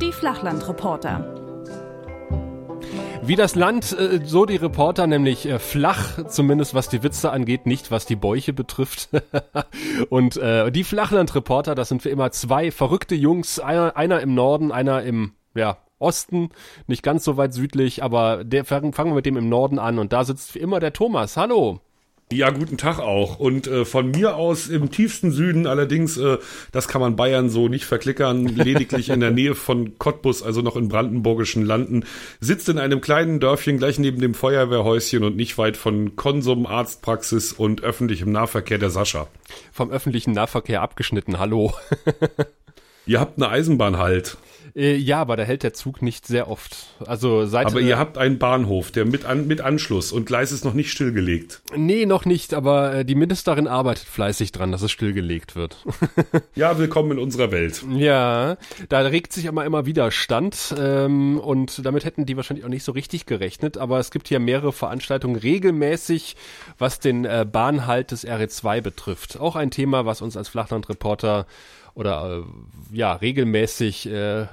Die Flachlandreporter. Wie das Land, äh, so die Reporter, nämlich äh, flach, zumindest was die Witze angeht, nicht was die Bäuche betrifft. und äh, die Flachlandreporter, das sind für immer zwei verrückte Jungs, einer, einer im Norden, einer im ja, Osten, nicht ganz so weit südlich, aber der, fangen wir mit dem im Norden an und da sitzt wie immer der Thomas. Hallo. Ja, guten Tag auch. Und äh, von mir aus im tiefsten Süden allerdings, äh, das kann man Bayern so nicht verklickern, lediglich in der Nähe von Cottbus, also noch in brandenburgischen Landen, sitzt in einem kleinen Dörfchen gleich neben dem Feuerwehrhäuschen und nicht weit von Konsum, Arztpraxis und öffentlichem Nahverkehr der Sascha. Vom öffentlichen Nahverkehr abgeschnitten, hallo. Ihr habt eine Eisenbahn halt. Äh, ja, aber da hält der Zug nicht sehr oft. Also seit Aber ihr habt einen Bahnhof, der mit, an, mit Anschluss und Gleis ist noch nicht stillgelegt. Nee, noch nicht, aber äh, die Ministerin arbeitet fleißig dran, dass es stillgelegt wird. ja, willkommen in unserer Welt. Ja, da regt sich aber immer Widerstand ähm, und damit hätten die wahrscheinlich auch nicht so richtig gerechnet, aber es gibt hier mehrere Veranstaltungen regelmäßig, was den äh, Bahnhalt des RE2 betrifft. Auch ein Thema, was uns als Flachlandreporter oder äh, ja regelmäßig äh,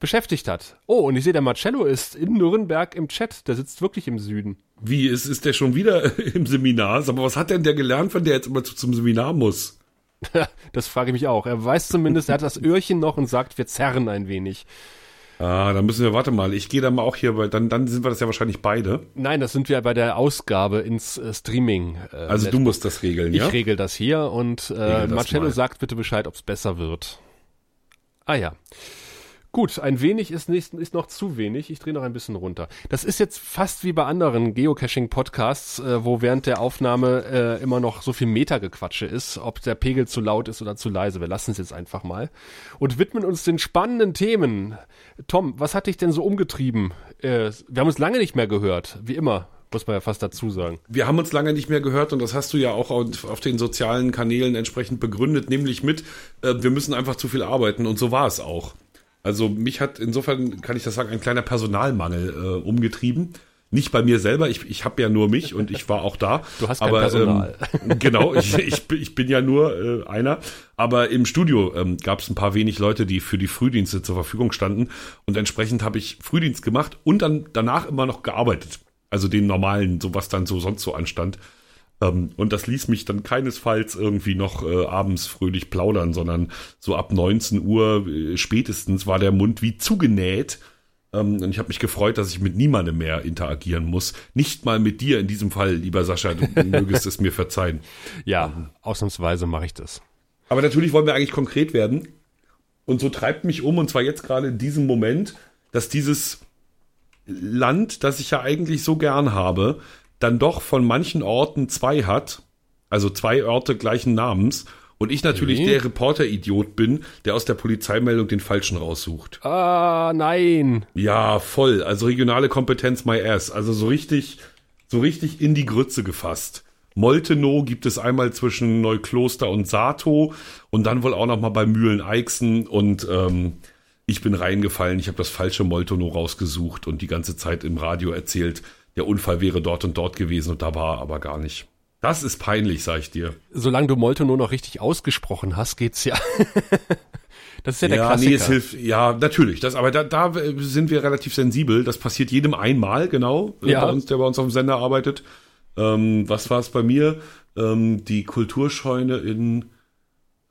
beschäftigt hat. Oh, und ich sehe, der Marcello ist in Nürnberg im Chat. Der sitzt wirklich im Süden. Wie, ist, ist der schon wieder im Seminar? Aber was hat denn der gelernt, wenn der jetzt immer zum Seminar muss? das frage ich mich auch. Er weiß zumindest, er hat das Öhrchen noch und sagt, wir zerren ein wenig. Ah, dann müssen wir, warte mal, ich gehe da mal auch hier, weil dann, dann sind wir das ja wahrscheinlich beide. Nein, das sind wir bei der Ausgabe ins äh, Streaming. Äh, also du musst das regeln, ja? Ich regel das hier und äh, Marcello sagt bitte Bescheid, ob es besser wird. Ah ja. Gut, ein wenig ist, nicht, ist noch zu wenig. Ich drehe noch ein bisschen runter. Das ist jetzt fast wie bei anderen Geocaching-Podcasts, äh, wo während der Aufnahme äh, immer noch so viel Metagequatsche ist, ob der Pegel zu laut ist oder zu leise. Wir lassen es jetzt einfach mal und widmen uns den spannenden Themen. Tom, was hat dich denn so umgetrieben? Äh, wir haben uns lange nicht mehr gehört, wie immer muss man ja fast dazu sagen. Wir haben uns lange nicht mehr gehört und das hast du ja auch auf, den sozialen Kanälen entsprechend begründet, nämlich mit, äh, wir müssen einfach zu viel arbeiten und so war es auch. Also mich hat insofern, kann ich das sagen, ein kleiner Personalmangel äh, umgetrieben. Nicht bei mir selber, ich, ich habe ja nur mich und ich war auch da. Du hast kein aber, Personal. Ähm, genau, ich, ich, ich bin ja nur äh, einer. Aber im Studio ähm, gab es ein paar wenig Leute, die für die Frühdienste zur Verfügung standen. Und entsprechend habe ich Frühdienst gemacht und dann danach immer noch gearbeitet. Also den normalen, so was dann so sonst so anstand. Ähm, und das ließ mich dann keinesfalls irgendwie noch äh, abends fröhlich plaudern, sondern so ab 19 Uhr äh, spätestens war der Mund wie zugenäht. Ähm, und ich habe mich gefreut, dass ich mit niemandem mehr interagieren muss. Nicht mal mit dir in diesem Fall, lieber Sascha, du mögest es mir verzeihen. Ja, ähm, ausnahmsweise mache ich das. Aber natürlich wollen wir eigentlich konkret werden. Und so treibt mich um, und zwar jetzt gerade in diesem Moment, dass dieses Land, das ich ja eigentlich so gern habe, dann doch von manchen Orten zwei hat, also zwei Orte gleichen Namens, und ich natürlich okay. der Reporter-Idiot bin, der aus der Polizeimeldung den falschen raussucht. Ah, nein. Ja, voll. Also regionale Kompetenz my ass. Also so richtig, so richtig in die Grütze gefasst. Moltenow gibt es einmal zwischen Neukloster und Sato und dann wohl auch noch mal bei Mühlen-Eichsen und ähm, ich bin reingefallen. Ich habe das falsche Moltenow rausgesucht und die ganze Zeit im Radio erzählt, der Unfall wäre dort und dort gewesen und da war er aber gar nicht. Das ist peinlich, sag ich dir. Solange du Molto nur noch richtig ausgesprochen hast, geht's ja. das ist ja der ja, Klassiker. Nee, es hilft, ja, natürlich. Das, aber da, da sind wir relativ sensibel. Das passiert jedem einmal, genau, äh, ja. bei uns, der bei uns auf dem Sender arbeitet. Ähm, was war es bei mir? Ähm, die Kulturscheune in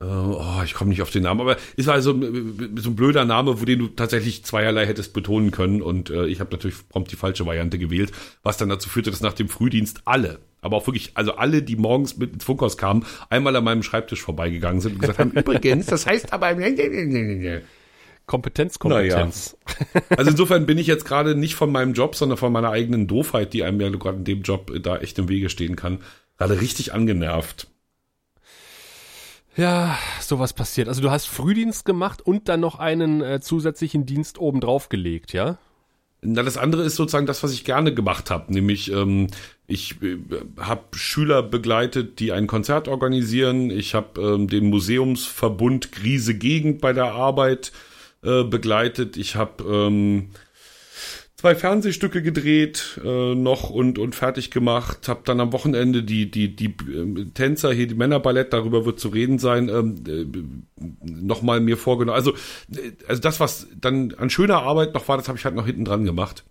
oh, ich komme nicht auf den Namen, aber ist also äh, so ein blöder Name, wo den du tatsächlich zweierlei hättest betonen können und äh, ich habe natürlich prompt die falsche Variante gewählt, was dann dazu führte, dass nach dem Frühdienst alle, aber auch wirklich, also alle, die morgens mit ins Funkhaus kamen, einmal an meinem Schreibtisch vorbeigegangen sind und gesagt haben, übrigens, das heißt aber Kompetenz, Kompetenz. Naja. Also insofern bin ich jetzt gerade nicht von meinem Job, sondern von meiner eigenen Doofheit, die einem ja gerade in dem Job da echt im Wege stehen kann, gerade richtig angenervt. Ja, sowas passiert. Also du hast Frühdienst gemacht und dann noch einen äh, zusätzlichen Dienst oben drauf gelegt, ja? Na, das andere ist sozusagen das, was ich gerne gemacht habe, nämlich ähm, ich äh, habe Schüler begleitet, die ein Konzert organisieren. Ich habe ähm, den Museumsverbund Grise Gegend bei der Arbeit äh, begleitet. Ich habe ähm, zwei Fernsehstücke gedreht äh, noch und und fertig gemacht. Hab dann am Wochenende die die die äh, Tänzer hier die Männerballett darüber wird zu reden sein ähm, äh, noch mir vorgenommen. Also äh, also das was dann an schöner Arbeit noch war, das habe ich halt noch hinten dran gemacht.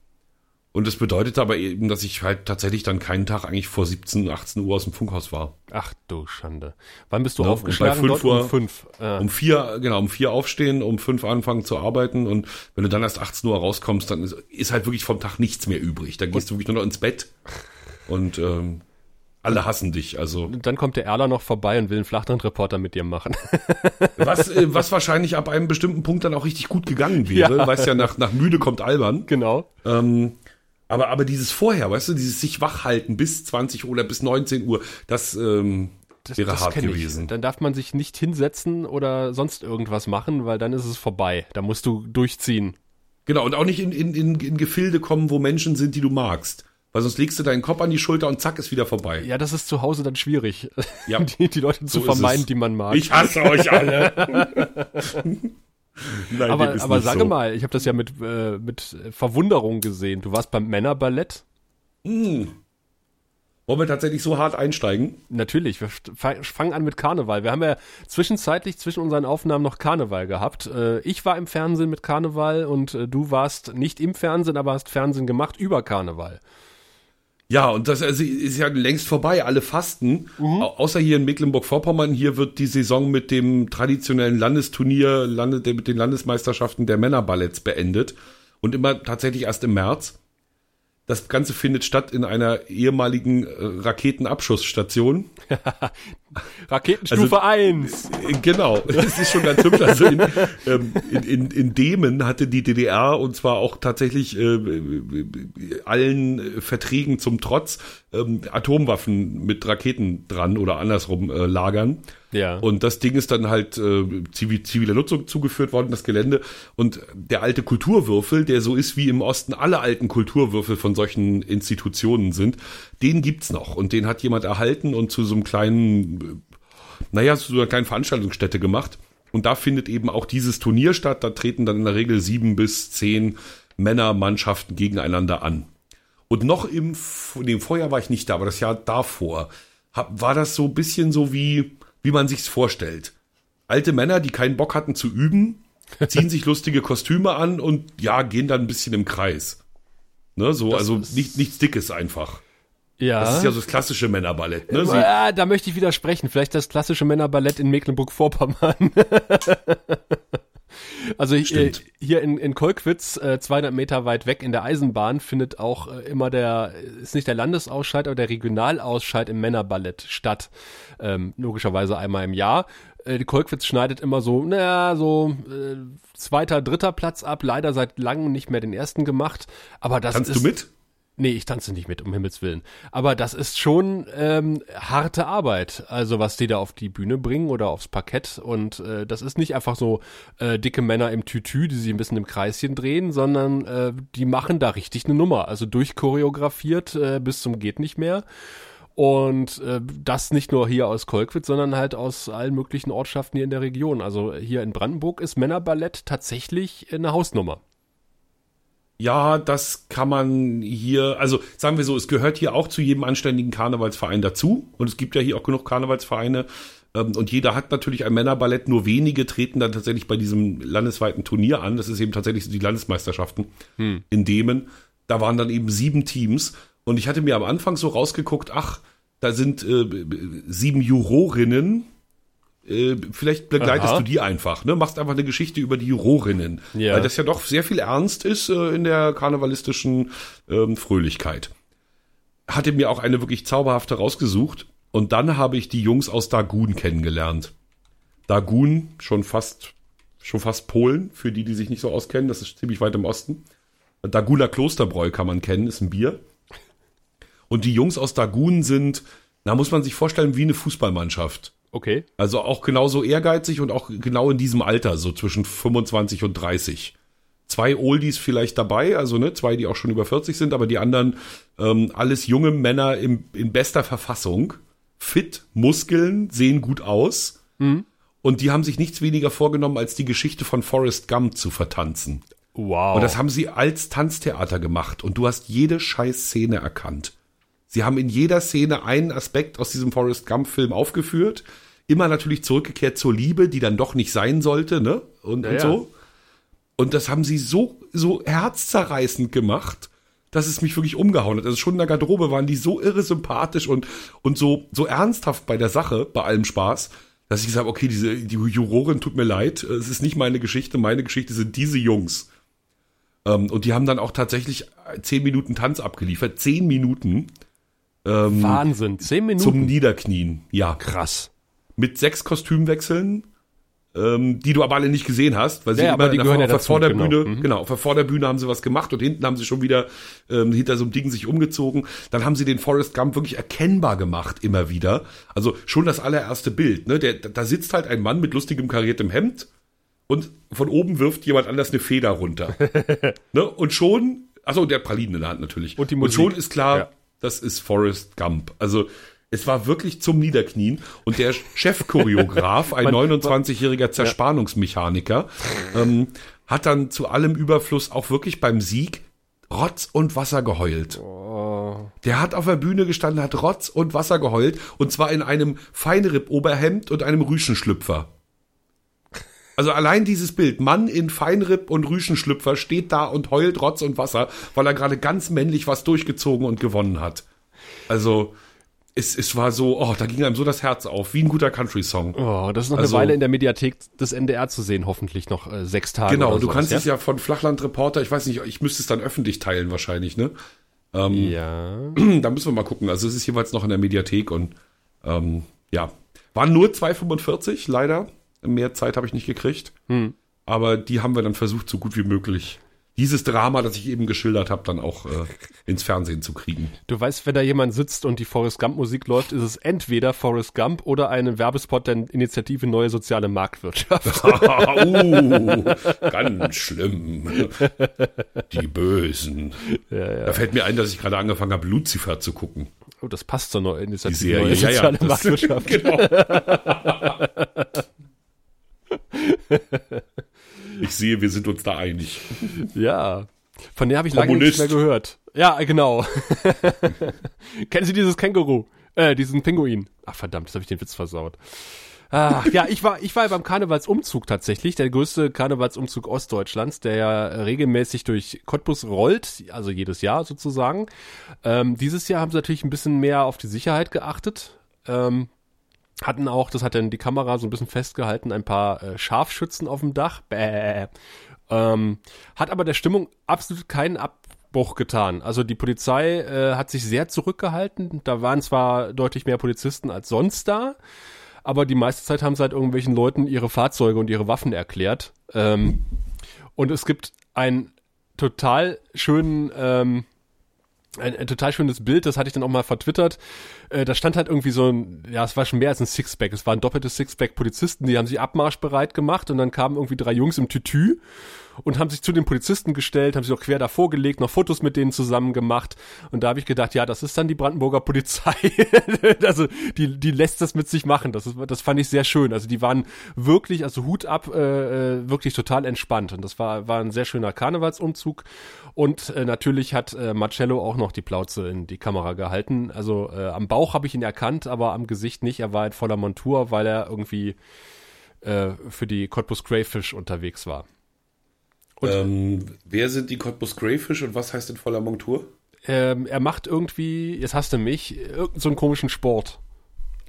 Und das bedeutete aber eben, dass ich halt tatsächlich dann keinen Tag eigentlich vor 17, 18 Uhr aus dem Funkhaus war. Ach du Schande. Wann bist du Ja, aufgeschlagen? bei fünf dort? Uhr- um fünf. Äh, Um vier, genau, um vier aufstehen, um fünf anfangen zu arbeiten und wenn du dann erst 18 Uhr rauskommst, dann ist, ist halt wirklich vom Tag nichts mehr übrig. Da gehst du wirklich nur noch ins Bett und ähm, alle hassen dich. Also dann kommt der Erler noch vorbei und will einen Flachlandreporter mit dir machen. was, äh, was wahrscheinlich ab einem bestimmten Punkt dann auch richtig gut gegangen wäre, Ja. weißt ja, nach, nach müde kommt albern. genau. Ähm, aber, aber dieses vorher, weißt du, dieses sich wach halten bis 20 Uhr oder bis 19 Uhr, das, ähm, Das, wäre das hart gewesen. Ich. Dann darf man sich nicht hinsetzen oder sonst irgendwas machen, weil dann ist es vorbei. Da musst du durchziehen. Genau, und auch nicht in, in, in, in Gefilde kommen, wo Menschen sind, die du magst. Weil sonst legst du deinen Kopf an die Schulter und zack, ist wieder vorbei. Ja, das ist zu Hause dann schwierig, Ja. die, die Leute zu So ist vermeiden, die man mag. Ich hasse euch alle. Nein, aber aber sage so. mal, ich habe das ja mit, äh, mit Verwunderung gesehen. Du warst beim Männerballett. Wollen wir tatsächlich so hart einsteigen? Natürlich, wir fangen an mit Karneval. Wir haben ja zwischenzeitlich zwischen unseren Aufnahmen noch Karneval gehabt. Äh, Ich war im Fernsehen mit Karneval und äh, du warst nicht im Fernsehen, aber hast Fernsehen gemacht über Karneval. Ja, und das also, ist ja längst vorbei, alle fasten. Au außer hier in Mecklenburg-Vorpommern, hier wird die Saison mit dem traditionellen Landesturnier, Lande, mit den Landesmeisterschaften der Männerballetts beendet. Und immer tatsächlich erst im März. Das Ganze findet statt in einer ehemaligen äh, Raketenabschussstation. Raketenstufe Also- 1. Äh, Genau, das ist schon ganz hübsch. Also in, ähm, in, in, in Demen hatte die DDR und zwar auch tatsächlich äh, allen äh, Verträgen zum Trotz ähm, Atomwaffen mit Raketen dran oder andersrum äh, lagern. Ja. Und das Ding ist dann halt äh, zivil, ziviler Nutzung zugeführt worden, das Gelände. Und der alte Kulturwürfel, der so ist wie im Osten alle alten Kulturwürfel von solchen Institutionen sind, den gibt's noch. Und den hat jemand erhalten und zu so einem kleinen, äh, naja, zu so einer kleinen Veranstaltungsstätte gemacht. Und da findet eben auch dieses Turnier statt. Da treten dann in der Regel sieben bis zehn Männermannschaften gegeneinander an. Und noch im, in dem Vorjahr war ich nicht da, aber das Jahr davor hab, war das so bisschen so wie, wie man sich's vorstellt. Alte Männer, die keinen Bock hatten zu üben, ziehen sich lustige Kostüme an und ja, gehen dann ein bisschen im Kreis. Ne, so, Das also nicht, nichts Dickes einfach. ja. Das ist ja so das klassische Männerballett. Ne? Sie, ja, da möchte ich widersprechen. Vielleicht das klassische Männerballett in Mecklenburg-Vorpommern. also äh, Stimmt. hier in, in Kolkwitz, äh, 200 Meter weit weg in der Eisenbahn, findet auch äh, immer der, ist nicht der Landesausscheid, aber der Regionalausscheid im Männerballett statt. Ähm, logischerweise einmal im Jahr. Äh, die Kolkwitz schneidet immer so, naja, so äh, zweiter, dritter Platz ab. Leider seit langem nicht mehr den ersten gemacht. Aber das Kannst ist, du mit? Nee, ich tanze nicht mit, um Himmels Willen. Aber das ist schon ähm, harte Arbeit, also was die da auf die Bühne bringen oder aufs Parkett. Und äh, das ist nicht einfach so äh, dicke Männer im Tütü, die sich ein bisschen im Kreischen drehen, sondern äh, die machen da richtig eine Nummer. Also durchchoreografiert äh, bis zum geht nicht mehr. Und äh, das nicht nur hier aus Kolkwitz, sondern halt aus allen möglichen Ortschaften hier in der Region. Also hier in Brandenburg ist Männerballett tatsächlich eine Hausnummer. Ja, das kann man hier, also sagen wir so, es gehört hier auch zu jedem anständigen Karnevalsverein dazu. Und es gibt ja hier auch genug Karnevalsvereine. Ähm, Und jeder hat natürlich ein Männerballett, nur wenige treten dann tatsächlich bei diesem landesweiten Turnier an. Das ist eben tatsächlich die Landesmeisterschaften in Demen. Da waren dann eben sieben Teams. Und ich hatte mir am Anfang so rausgeguckt, ach, da sind äh, sieben Jurorinnen. Äh, vielleicht begleitest Aha. du die einfach, ne? Machst einfach eine Geschichte über die Jurorinnen. Ja. Weil das ja doch sehr viel ernst ist äh, in der karnevalistischen ähm, Fröhlichkeit. Hatte mir auch eine wirklich zauberhafte rausgesucht. Und dann habe ich die Jungs aus Dagun kennengelernt. Dagun, schon fast, schon fast Polen, für die, die sich nicht so auskennen. Das ist ziemlich weit im Osten. Daguler Klosterbräu kann man kennen, ist ein Bier. Und die Jungs aus Dagun sind, na, muss man sich vorstellen, wie eine Fußballmannschaft. Okay. Also auch genauso ehrgeizig und auch genau in diesem Alter, so zwischen 25 und 30. Zwei Oldies vielleicht dabei, also ne, zwei, die auch schon über 40 sind, aber die anderen ähm, alles junge Männer im, in bester Verfassung, fit, Muskeln, sehen gut aus. Und die haben sich nichts weniger vorgenommen, als die Geschichte von Forrest Gump zu vertanzen. Wow. Und das haben sie als Tanztheater gemacht und du hast jede scheiß Szene erkannt. Sie haben in jeder Szene einen Aspekt aus diesem Forrest Gump Film aufgeführt, immer natürlich zurückgekehrt zur Liebe, die dann doch nicht sein sollte, ne? Und, ja, und so. Und das haben sie so so herzzerreißend gemacht, dass es mich wirklich umgehauen hat. Also schon in der Garderobe waren die so irre sympathisch und und so so ernsthaft bei der Sache, bei allem Spaß, dass ich gesagt habe, okay, diese die Jurorin tut mir leid, es ist nicht meine Geschichte, meine Geschichte sind diese Jungs. Ähm, und die haben dann auch tatsächlich zehn Minuten Tanz abgeliefert. Zehn Minuten. Ähm, Wahnsinn. Zehn Minuten. Zum Niederknien. Ja. Krass. Mit sechs Kostümwechseln, ähm, die du aber alle nicht gesehen hast, weil sie ja, immer die gehören auf, der Vorderbühne, genau. Mhm. genau, auf der Vorderbühne haben sie was gemacht und hinten haben sie schon wieder ähm, hinter so einem Ding sich umgezogen. Dann haben sie den Forrest Gump wirklich erkennbar gemacht, immer wieder. Also schon das allererste Bild, ne? Der, da sitzt halt ein Mann mit lustigem kariertem Hemd und von oben wirft jemand anders eine Feder runter. ne? Und schon, achso, der Pralinen in der Hand natürlich. Und, die Musik. und schon ist klar, ja. Das ist Forrest Gump. Also es war wirklich zum Niederknien und der Chefchoreograf, ein 29-jähriger Zerspannungsmechaniker, ähm, hat dann zu allem Überfluss auch wirklich beim Sieg Rotz und Wasser geheult. Oh. Der hat auf der Bühne gestanden, hat Rotz und Wasser geheult und zwar in einem Feinripp-Oberhemd und einem Rüschenschlüpfer. Also allein dieses Bild, Mann in Feinripp und Rüschenschlüpfer steht da und heult Rotz und Wasser, weil er gerade ganz männlich was durchgezogen und gewonnen hat. Also es, es war so, oh, da ging einem so das Herz auf, wie ein guter Country-Song. Oh, das ist noch also, eine Weile in der Mediathek des NDR zu sehen, hoffentlich noch äh, sechs Tage. Genau, du sowas, kannst ja? es ja von Flachland-Reporter, ich weiß nicht, ich müsste es dann öffentlich teilen wahrscheinlich, ne? Ähm, ja. Da müssen wir mal gucken. Also es ist jeweils noch in der Mediathek und ähm, ja, waren nur 2,45 leider. Mehr Zeit habe ich nicht gekriegt. Hm. Aber die haben wir dann versucht, so gut wie möglich dieses Drama, das ich eben geschildert habe, dann auch äh, ins Fernsehen zu kriegen. Du weißt, wenn da jemand sitzt und die Forrest Gump Musik läuft, ist es entweder Forrest Gump oder ein Werbespot der Initiative Neue Soziale Marktwirtschaft. uh, ganz schlimm. Die Bösen. Ja, ja. Da fällt mir ein, dass ich gerade angefangen habe, Lucifer zu gucken. Oh, das passt zur neuen Initiative Die Serie. Neue Soziale ja, Marktwirtschaft. genau. Ich sehe, wir sind uns da einig. Ja. Von der habe ich lange nicht mehr gehört. Ja, genau. Kennen Sie dieses Känguru? Äh, diesen Pinguin. Ach verdammt, jetzt habe ich den Witz versaut. Ah, ja, ich war, ich war beim Karnevalsumzug tatsächlich, der größte Karnevalsumzug Ostdeutschlands, der ja regelmäßig durch Cottbus rollt, also jedes Jahr sozusagen. Ähm, dieses Jahr haben sie natürlich ein bisschen mehr auf die Sicherheit geachtet. Ähm, hatten auch, das hat dann die Kamera so ein bisschen festgehalten, ein paar äh, Scharfschützen auf dem Dach. Bäh. Ähm, hat aber der Stimmung absolut keinen Abbruch getan. Also die Polizei äh, hat sich sehr zurückgehalten. Da waren zwar deutlich mehr Polizisten als sonst da, aber die meiste Zeit haben sie halt irgendwelchen Leuten ihre Fahrzeuge und ihre Waffen erklärt. Ähm, und es gibt einen total schönen ähm, ein, ein total schönes Bild, das hatte ich dann auch mal vertwittert. Äh, da stand halt irgendwie so ein, ja, es war schon mehr als ein Sixpack. Es war ein doppeltes Sixpack Polizisten, die haben sich abmarschbereit gemacht und dann kamen irgendwie drei Jungs im Tütü und haben sich zu den Polizisten gestellt, haben sich auch quer davor gelegt, noch Fotos mit denen zusammen gemacht. Und da habe ich gedacht, ja, das ist dann die Brandenburger Polizei. also die, die lässt das mit sich machen. Das, ist, das fand ich sehr schön. Also die waren wirklich, also Hut ab, äh, äh, wirklich total entspannt. Und das war, war ein sehr schöner Karnevalsumzug. Und äh, natürlich hat äh, Marcello auch noch die Plauze in die Kamera gehalten. Also äh, am Bauch habe ich ihn erkannt, aber am Gesicht nicht. Er war halt voller Montur, weil er irgendwie äh, für die Cottbus Crayfish unterwegs war. Ähm, wer sind die Cottbus Greyfish und was heißt in voller Montur? Ähm, er macht irgendwie, jetzt hast du mich, irgendeinen so komischen Sport.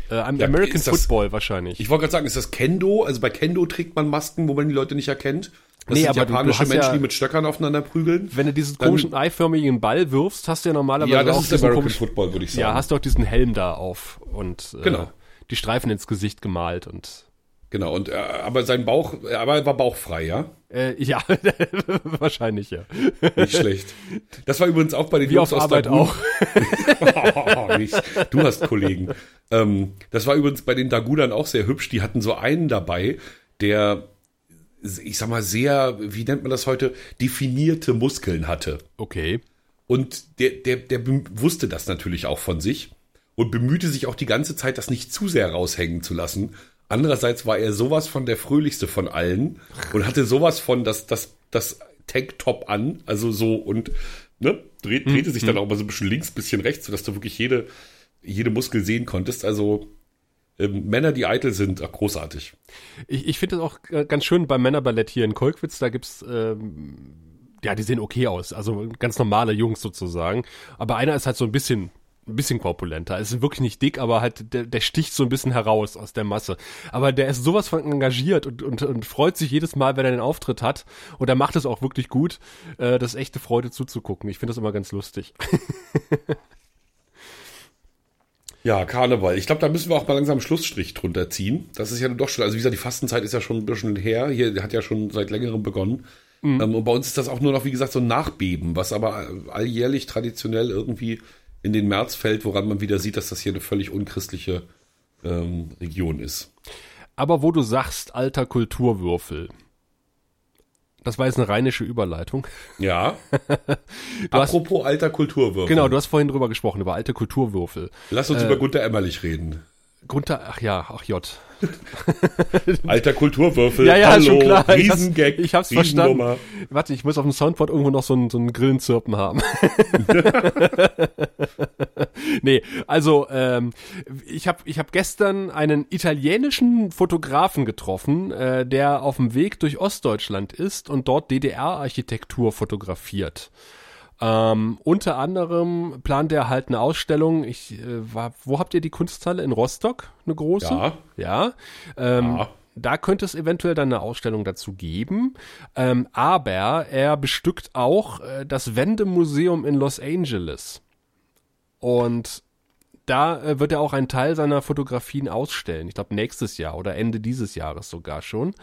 Äh, ja, American das, Football wahrscheinlich. Ich wollte gerade sagen, ist das Kendo? Also bei Kendo trägt man Masken, wo man die Leute nicht erkennt. Das nee, sind aber japanische Menschen, ja, die mit Stöckern aufeinander prügeln. Wenn du diesen komischen eiförmigen Ball wirfst, hast du ja normalerweise ja, das auch ist diesen American Football, würde ich sagen. Ja, hast du auch diesen Helm da auf und äh, genau. die Streifen ins Gesicht gemalt und Genau, und äh, aber sein Bauch, aber er war bauchfrei, ja? Äh, ja, wahrscheinlich ja. Nicht schlecht. Das war übrigens auch bei den Wie Jungs auf Arbeit auch. oh, du hast Kollegen. Ähm, das war übrigens bei den Dagudan auch sehr hübsch. Die hatten so einen dabei, der, ich sag mal, sehr, wie nennt man das heute, definierte Muskeln hatte. Okay. Und der, der, der wusste das natürlich auch von sich und bemühte sich auch die ganze Zeit, das nicht zu sehr raushängen zu lassen. Andererseits war er sowas von der fröhlichste von allen und hatte sowas von, dass das, das Tanktop an, also so und ne, dreht, mhm. drehte sich dann mhm. auch mal so ein bisschen links, bisschen rechts, sodass du wirklich jede, jede Muskel sehen konntest. Also ähm, Männer, die eitel sind, ach, großartig. Ich, ich finde es auch ganz schön beim Männerballett hier in Kolkwitz, da gibt's ähm, ja, die sehen okay aus, also ganz normale Jungs sozusagen. Aber einer ist halt so ein bisschen ein bisschen korpulenter. Ist wirklich nicht dick, aber halt der, der sticht so ein bisschen heraus aus der Masse. Aber der ist sowas von engagiert und, und, und freut sich jedes Mal, wenn er den Auftritt hat. Und er macht es auch wirklich gut. Äh, das ist echte Freude zuzugucken. Ich finde das immer ganz lustig. Ja, Karneval. Ich glaube, da müssen wir auch mal langsam einen Schlussstrich drunter ziehen. Das ist ja doch schon, also wie gesagt, die Fastenzeit ist ja schon ein bisschen her. Hier hat ja schon seit längerem begonnen. Mhm. Ähm, und bei uns ist das auch nur noch, wie gesagt, so ein Nachbeben, was aber alljährlich traditionell irgendwie in den März fällt, woran man wieder sieht, dass das hier eine völlig unchristliche ähm, Region ist. Aber wo du sagst, alter Kulturwürfel, das war jetzt eine rheinische Überleitung. Ja. Apropos hast, alter Kulturwürfel. Genau, du hast vorhin drüber gesprochen, über alte Kulturwürfel. Lass uns äh, über Gunter Emmerlich reden. Gunther, ach ja, ach J. Alter Kulturwürfel. Ja, ja, Hallo, schon klar. Riesengag. Ich hab's, ich hab's verstanden. Warte, ich muss auf dem Soundboard irgendwo noch so einen, so einen Grillenzirpen haben. nee, also ähm, ich habe ich hab gestern einen italienischen Fotografen getroffen, äh, der auf dem Weg durch Ostdeutschland ist und dort DDR-Architektur fotografiert. Ähm, unter anderem plant er halt eine Ausstellung. Ich äh, war, wo habt ihr die Kunsthalle in Rostock? Eine große? Ja. Ja. Ähm, ja. Da könnte es eventuell dann eine Ausstellung dazu geben. Ähm, aber er bestückt auch äh, das Wendemuseum in Los Angeles. Und da äh, wird er auch einen Teil seiner Fotografien ausstellen. Ich glaube nächstes Jahr oder Ende dieses Jahres sogar schon.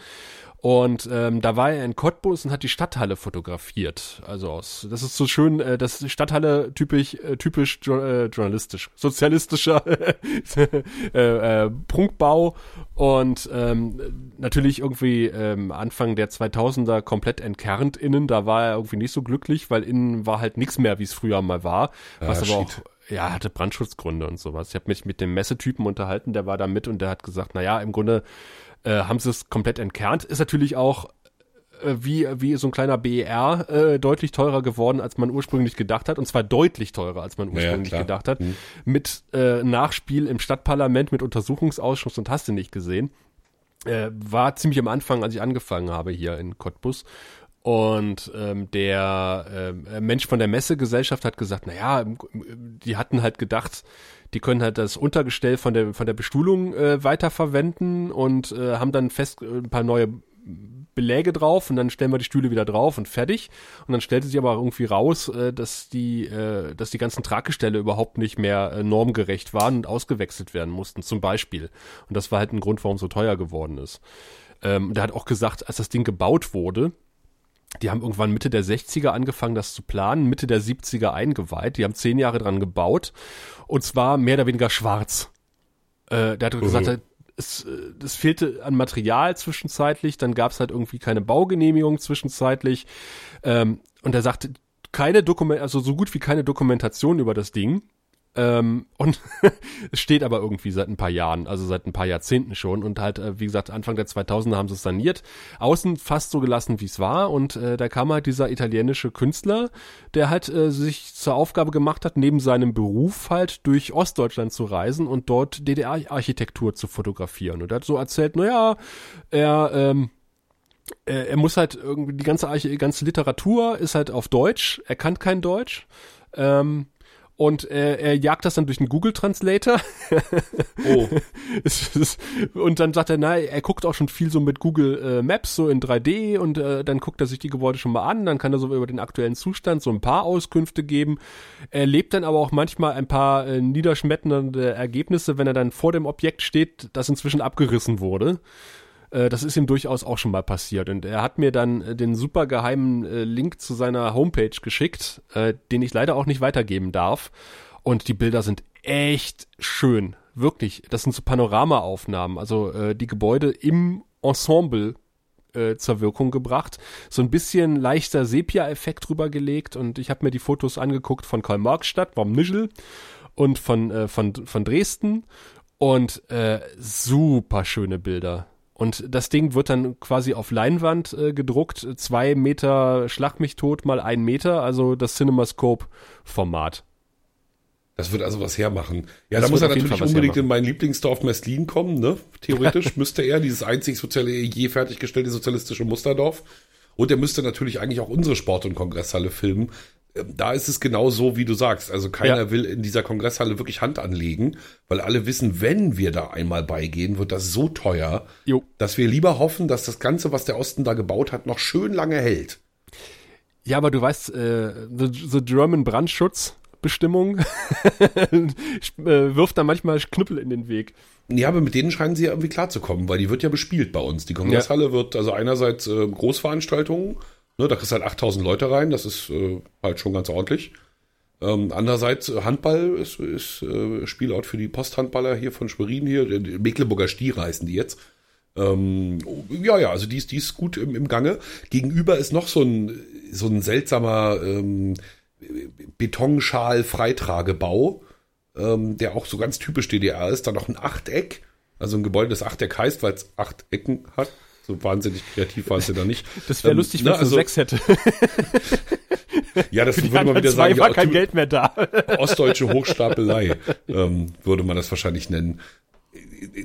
Und ähm, da war er in Cottbus und hat die Stadthalle fotografiert. Also aus, das ist so schön, äh, das ist Stadthalle typisch, äh, typisch äh, journalistisch, sozialistischer äh, äh, Prunkbau und ähm, natürlich irgendwie ähm, Anfang der 2000er komplett entkernt innen. Da war er irgendwie nicht so glücklich, weil innen war halt nichts mehr, wie es früher mal war. Was aber auch ja, hatte Brandschutzgründe und sowas. Ich habe mich mit dem Messetypen unterhalten, der war da mit und der hat gesagt, na ja, im Grunde äh, haben sie es komplett entkernt. Ist natürlich auch äh, wie, wie so ein kleiner BER äh, deutlich teurer geworden, als man ursprünglich gedacht hat. Und zwar deutlich teurer, als man ursprünglich ja, gedacht hat. Mhm. Mit äh, Nachspiel im Stadtparlament, mit Untersuchungsausschuss und hast du nicht gesehen. Äh, war ziemlich am Anfang, als ich angefangen habe hier in Cottbus. Und ähm, der äh, Mensch von der Messegesellschaft hat gesagt, naja, die hatten halt gedacht, die können halt das Untergestell von der, von der Bestuhlung äh, weiterverwenden und äh, haben dann fest äh, ein paar neue Beläge drauf und dann stellen wir die Stühle wieder drauf und fertig. Und dann stellte sich aber irgendwie raus, äh, dass die, äh, dass die ganzen Traggestelle überhaupt nicht mehr normgerecht waren und ausgewechselt werden mussten, zum Beispiel. Und das war halt ein Grund, warum es so teuer geworden ist. Ähm, der hat auch gesagt, als das Ding gebaut wurde, die haben irgendwann Mitte der 60er angefangen, das zu planen, Mitte der 70er eingeweiht. Die haben zehn Jahre dran gebaut. Und zwar mehr oder weniger schwarz. Äh, der hat gesagt, mhm. es, es fehlte an Material zwischenzeitlich. Dann gab es halt irgendwie keine Baugenehmigung zwischenzeitlich. Ähm, und er sagte, keine Dokument, also so gut wie keine Dokumentation über das Ding. Ähm, und es steht aber irgendwie seit ein paar Jahren, also seit ein paar Jahrzehnten schon. Und halt, äh, wie gesagt, Anfang der 2000er haben sie es saniert. Außen fast so gelassen, wie es war. Und äh, da kam halt dieser italienische Künstler, der halt äh, sich zur Aufgabe gemacht hat, neben seinem Beruf halt durch Ostdeutschland zu reisen und dort DDR-Architektur zu fotografieren. Und er hat so erzählt, naja, er, ähm, er, muss halt irgendwie, die ganze, ganze Literatur ist halt auf Deutsch. Er kann kein Deutsch. Ähm, und äh, er jagt das dann durch einen Google Translator. oh. und dann sagt er, na, er guckt auch schon viel so mit Google äh, Maps so in 3D und äh, dann guckt er sich die Gebäude schon mal an, dann kann er so über den aktuellen Zustand so ein paar Auskünfte geben. Er lebt dann aber auch manchmal ein paar äh, niederschmetternde Ergebnisse, wenn er dann vor dem Objekt steht, das inzwischen abgerissen wurde. Äh, das ist ihm durchaus auch schon mal passiert. Und er hat mir dann äh, den super geheimen äh, Link zu seiner Homepage geschickt, den ich leider auch nicht weitergeben darf. Und die Bilder sind echt schön. Wirklich. Das sind so Panoramaaufnahmen. Also die Gebäude im Ensemble zur Wirkung gebracht. So ein bisschen leichter Sepia-Effekt drüber gelegt und ich habe mir die Fotos angeguckt von Karl-Marx-Stadt, vom Nischel und von, äh, von, von Dresden und äh, super schöne Bilder. Und das Ding wird dann quasi auf Leinwand äh, gedruckt, zwei Meter Schlag mich tot mal ein Meter, also das CinemaScope-Format. Das wird also was hermachen. Ja, das da muss er natürlich unbedingt in mein Lieblingsdorf Meslin kommen, ne? Theoretisch müsste er, dieses einzig soziale, je fertiggestellte sozialistische Musterdorf. Und er müsste natürlich eigentlich auch unsere Sport- und Kongresshalle filmen. Ähm, da ist es genau so, wie du sagst. Also keiner ja. will in dieser Kongresshalle wirklich Hand anlegen, weil alle wissen, wenn wir da einmal beigehen, wird das so teuer, jo. dass wir lieber hoffen, dass das Ganze, was der Osten da gebaut hat, noch schön lange hält. Ja, aber du weißt, äh, the, the German Brandschutz, Bestimmung äh, wirft da manchmal Knüppel in den Weg. Ja, aber mit denen scheinen sie ja irgendwie klarzukommen, weil die wird ja bespielt bei uns. Die Kongresshalle ja. wird also einerseits äh, Großveranstaltungen, ne, da kriegst du halt 8000 Leute rein, das ist äh, halt schon ganz ordentlich. Ähm, andererseits äh, Handball ist, ist äh, Spielort für die Posthandballer hier von Schwerin hier, Mecklenburger Stier heißen die jetzt. Ähm, ja, ja, also die ist, die ist gut im, im Gange. Gegenüber ist noch so ein, so ein seltsamer ähm, Betonschal-Freitragebau, ähm, der auch so ganz typisch DDR ist. Dann noch ein Achteck, also ein Gebäude, das Achteck heißt, weil es acht Ecken hat. So wahnsinnig kreativ war es ja da nicht. Das wäre ähm, lustig, wenn es also, sechs hätte. ja, das würde man wieder sagen. war kein Geld mehr da. Ostdeutsche Hochstapelei ähm, würde man das wahrscheinlich nennen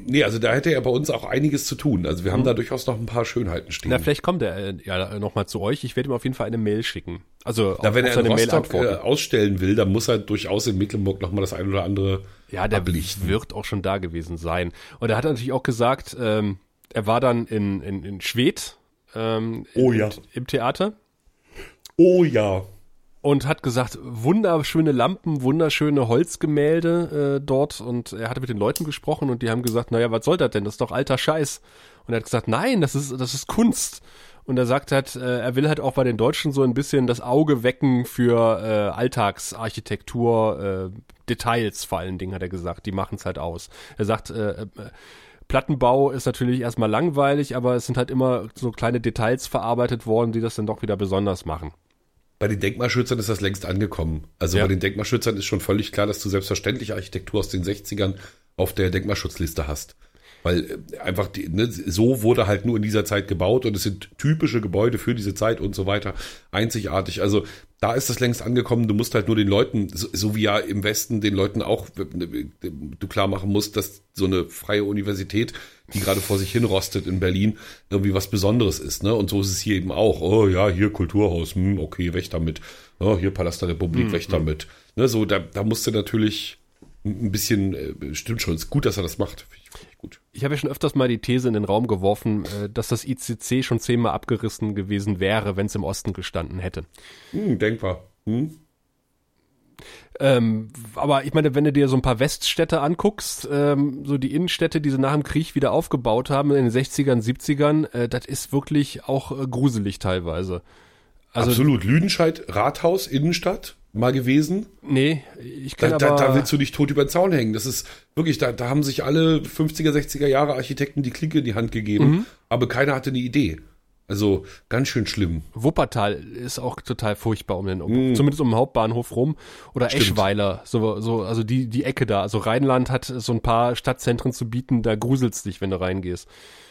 nee, also da hätte er bei uns auch einiges zu tun. Also wir haben mhm. da durchaus noch ein paar Schönheiten stehen. Na, vielleicht kommt er äh, ja nochmal zu euch. Ich werde ihm auf jeden Fall eine Mail schicken. Also Na, wenn er seine Mail äh, ausstellen will, dann muss er durchaus in Mecklenburg nochmal das ein oder andere Ja, der ablichten. wird auch schon da gewesen sein. Und er hat natürlich auch gesagt, ähm, er war dann in, in, in Schwedt ähm, oh, ja. im Theater. Oh ja und hat gesagt, wunderschöne Lampen, wunderschöne Holzgemälde äh, dort und er hatte mit den Leuten gesprochen und die haben gesagt, naja, was soll das denn? Das ist doch alter Scheiß. Und er hat gesagt, nein, das ist, das ist Kunst. Und er sagt halt, äh, er will halt auch bei den Deutschen so ein bisschen das Auge wecken für äh, Alltagsarchitektur, äh, Details vor allen Dingen, hat er gesagt. Die machen es halt aus. Er sagt, äh, äh, Plattenbau ist natürlich erstmal langweilig, aber es sind halt immer so kleine Details verarbeitet worden, die das dann doch wieder besonders machen bei den Denkmalschützern ist das längst angekommen. Also ja. bei den Denkmalschützern ist schon völlig klar, dass du selbstverständlich Architektur aus den 60ern auf der Denkmalschutzliste hast. Weil äh, einfach die, ne, so wurde halt nur in dieser Zeit gebaut und es sind typische Gebäude für diese Zeit und so weiter. Einzigartig. Also da ist das längst angekommen. Du musst halt nur den Leuten, so, so wie ja im Westen den Leuten auch äh, du klar machen musst, dass so eine freie Universität, die gerade vor sich hin rostet in Berlin, irgendwie was Besonderes ist. Ne? Und so ist es hier eben auch. Oh ja, hier Kulturhaus, hm, okay, weg damit. Oh, hier Palast der Republik, mhm. weg hm. damit. Ne, so, da, da musst du natürlich ein bisschen, äh, stimmt schon, ist gut, dass er das macht. Ich habe ja schon öfters mal die These in den Raum geworfen, äh, dass das ICC schon zehnmal abgerissen gewesen wäre, wenn es im Osten gestanden hätte. Hm, denkbar. Hm? Ähm, aber ich meine, wenn du dir so ein paar Weststädte anguckst, ähm, so die Innenstädte, die sie nach dem Krieg wieder aufgebaut haben in den 60ern, 70ern, äh, das ist wirklich auch äh, gruselig teilweise. Also, Absolut. Lüdenscheid, Rathaus, Innenstadt, mal gewesen? Nee, ich kann da, aber... Da, da willst du dich tot über den Zaun hängen. Das ist wirklich, da, da haben sich alle 50er, 60er Jahre Architekten die Klinke in die Hand gegeben, mhm. aber keiner hatte eine Idee. Also ganz schön schlimm. Wuppertal ist auch total furchtbar um den, um, mm. zumindest um den Hauptbahnhof rum. Oder Stimmt. Eschweiler, so, so, also die, die Ecke da. Also Rheinland hat so ein paar Stadtzentren zu bieten, da gruselst dich, wenn du reingehst.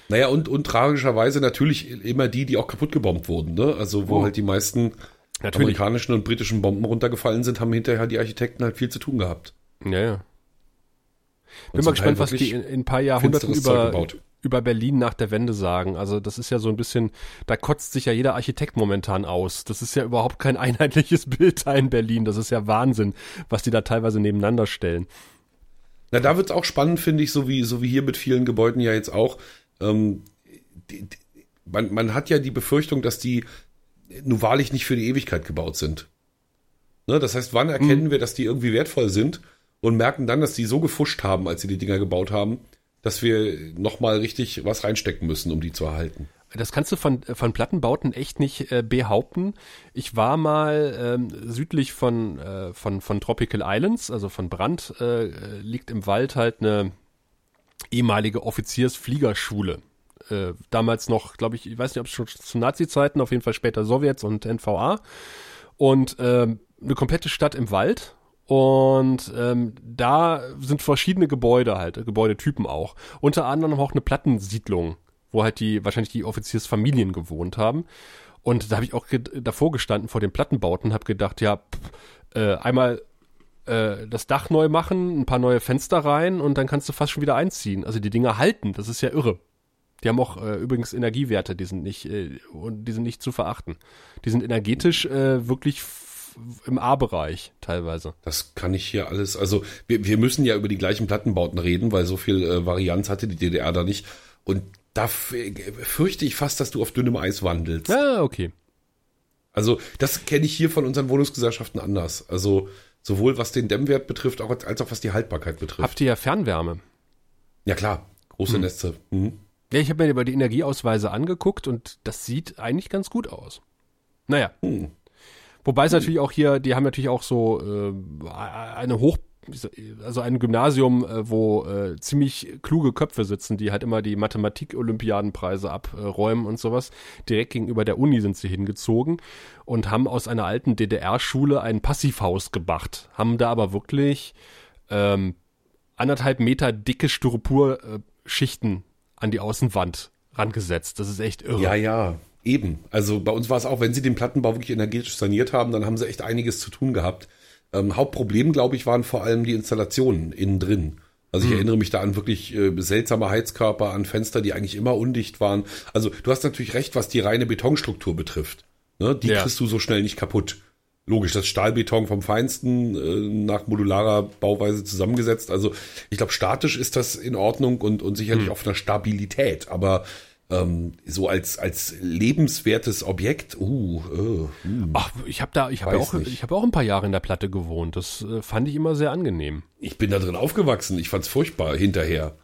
Naja, und, und tragischerweise natürlich immer die, die auch kaputt gebombt wurden, ne? Also wo oh. halt die meisten Natürlich. amerikanischen und britischen Bomben runtergefallen sind, haben hinterher die Architekten halt viel zu tun gehabt. Ja, ja. Bin mal gespannt, was die in, in, ein paar Jahrhunderten über, über Berlin nach der Wende sagen. Also das ist ja so ein bisschen, da kotzt sich ja jeder Architekt momentan aus. Das ist ja überhaupt kein einheitliches Bild da in Berlin. Das ist ja Wahnsinn, was die da teilweise nebeneinander stellen. Na, da wird's auch spannend, finde ich, so wie, so wie hier mit vielen Gebäuden ja jetzt auch. Ähm, die, die, man, man hat ja die Befürchtung, dass die nun wahrlich nicht für die Ewigkeit gebaut sind. Ne, das heißt, wann erkennen mhm. wir, dass die irgendwie wertvoll sind und merken dann, dass die so gefuscht haben, als sie die Dinger gebaut haben, dass wir nochmal richtig was reinstecken müssen, um die zu erhalten. Das kannst du von, von Plattenbauten echt nicht äh, behaupten. Ich war mal ähm, südlich von, äh, von, von Tropical Islands, also von Brand, äh, liegt im Wald halt eine ehemalige Offiziersfliegerschule äh, damals noch, glaube ich, ich weiß nicht, ob es schon zu Nazi-Zeiten, auf jeden Fall später Sowjets und NVA. Und ähm, eine komplette Stadt im Wald. Und ähm, da sind verschiedene Gebäude halt, Gebäudetypen auch. Unter anderem auch eine Plattensiedlung wo halt die, wahrscheinlich die Offiziersfamilien gewohnt haben. Und da habe ich auch davor gestanden vor den Plattenbauten habe gedacht, ja, pff, äh, einmal äh, das Dach neu machen, ein paar neue Fenster rein und dann kannst du fast schon wieder einziehen. Also die Dinger halten, das ist ja irre. Die haben auch äh, übrigens Energiewerte, die sind nicht äh, und die sind nicht zu verachten. Die sind energetisch äh, wirklich im A-Bereich teilweise. Das kann ich hier alles. Also wir, wir müssen ja über die gleichen Plattenbauten reden, weil so viel äh, Varianz hatte die DDR da nicht. Und da fürchte ich fast, dass du auf dünnem Eis wandelst. Ja, okay. Also das kenne ich hier von unseren Wohnungsgesellschaften anders. Also sowohl was den Dämmwert betrifft, als auch was die Haltbarkeit betrifft. Habt ihr ja Fernwärme? Ja klar, große hm. Netze. Hm. Ja, ich habe mir über die Energieausweise angeguckt und das sieht eigentlich ganz gut aus. Naja. Hm. Wobei es hm. natürlich auch hier, die haben natürlich auch so äh, eine Hoch also ein Gymnasium, äh, wo äh, ziemlich kluge Köpfe sitzen, die halt immer die Mathematik-Olympiadenpreise abräumen und sowas. Direkt gegenüber der Uni sind sie hingezogen und haben aus einer alten DDR-Schule ein Passivhaus gemacht. Haben da aber wirklich ähm, anderthalb Meter dicke Styroporschichten an die Außenwand rangesetzt. Das ist echt irre. Ja, ja. Eben. Also bei uns war es auch, wenn sie den Plattenbau wirklich energetisch saniert haben, dann haben sie echt einiges zu tun gehabt. Ähm, Hauptproblem, glaube ich, waren vor allem die Installationen innen drin. Also ich hm. erinnere mich da an wirklich äh, seltsame Heizkörper, an Fenster, die eigentlich immer undicht waren. Also du hast natürlich recht, was die reine Betonstruktur betrifft. Ne? Die ja. kriegst du so schnell nicht kaputt. Logisch, das Stahlbeton vom Feinsten äh, nach modularer Bauweise zusammengesetzt. Also ich glaube, statisch ist das in Ordnung und, und sicherlich hm. auf einer Stabilität. Aber ähm, so als als lebenswertes Objekt. Uh, uh, uh Ach, ich habe da, ich habe auch, nicht. ich habe auch ein paar Jahre in der Platte gewohnt. Das äh, fand ich immer sehr angenehm. Ich bin da drin aufgewachsen. Ich fand's furchtbar hinterher.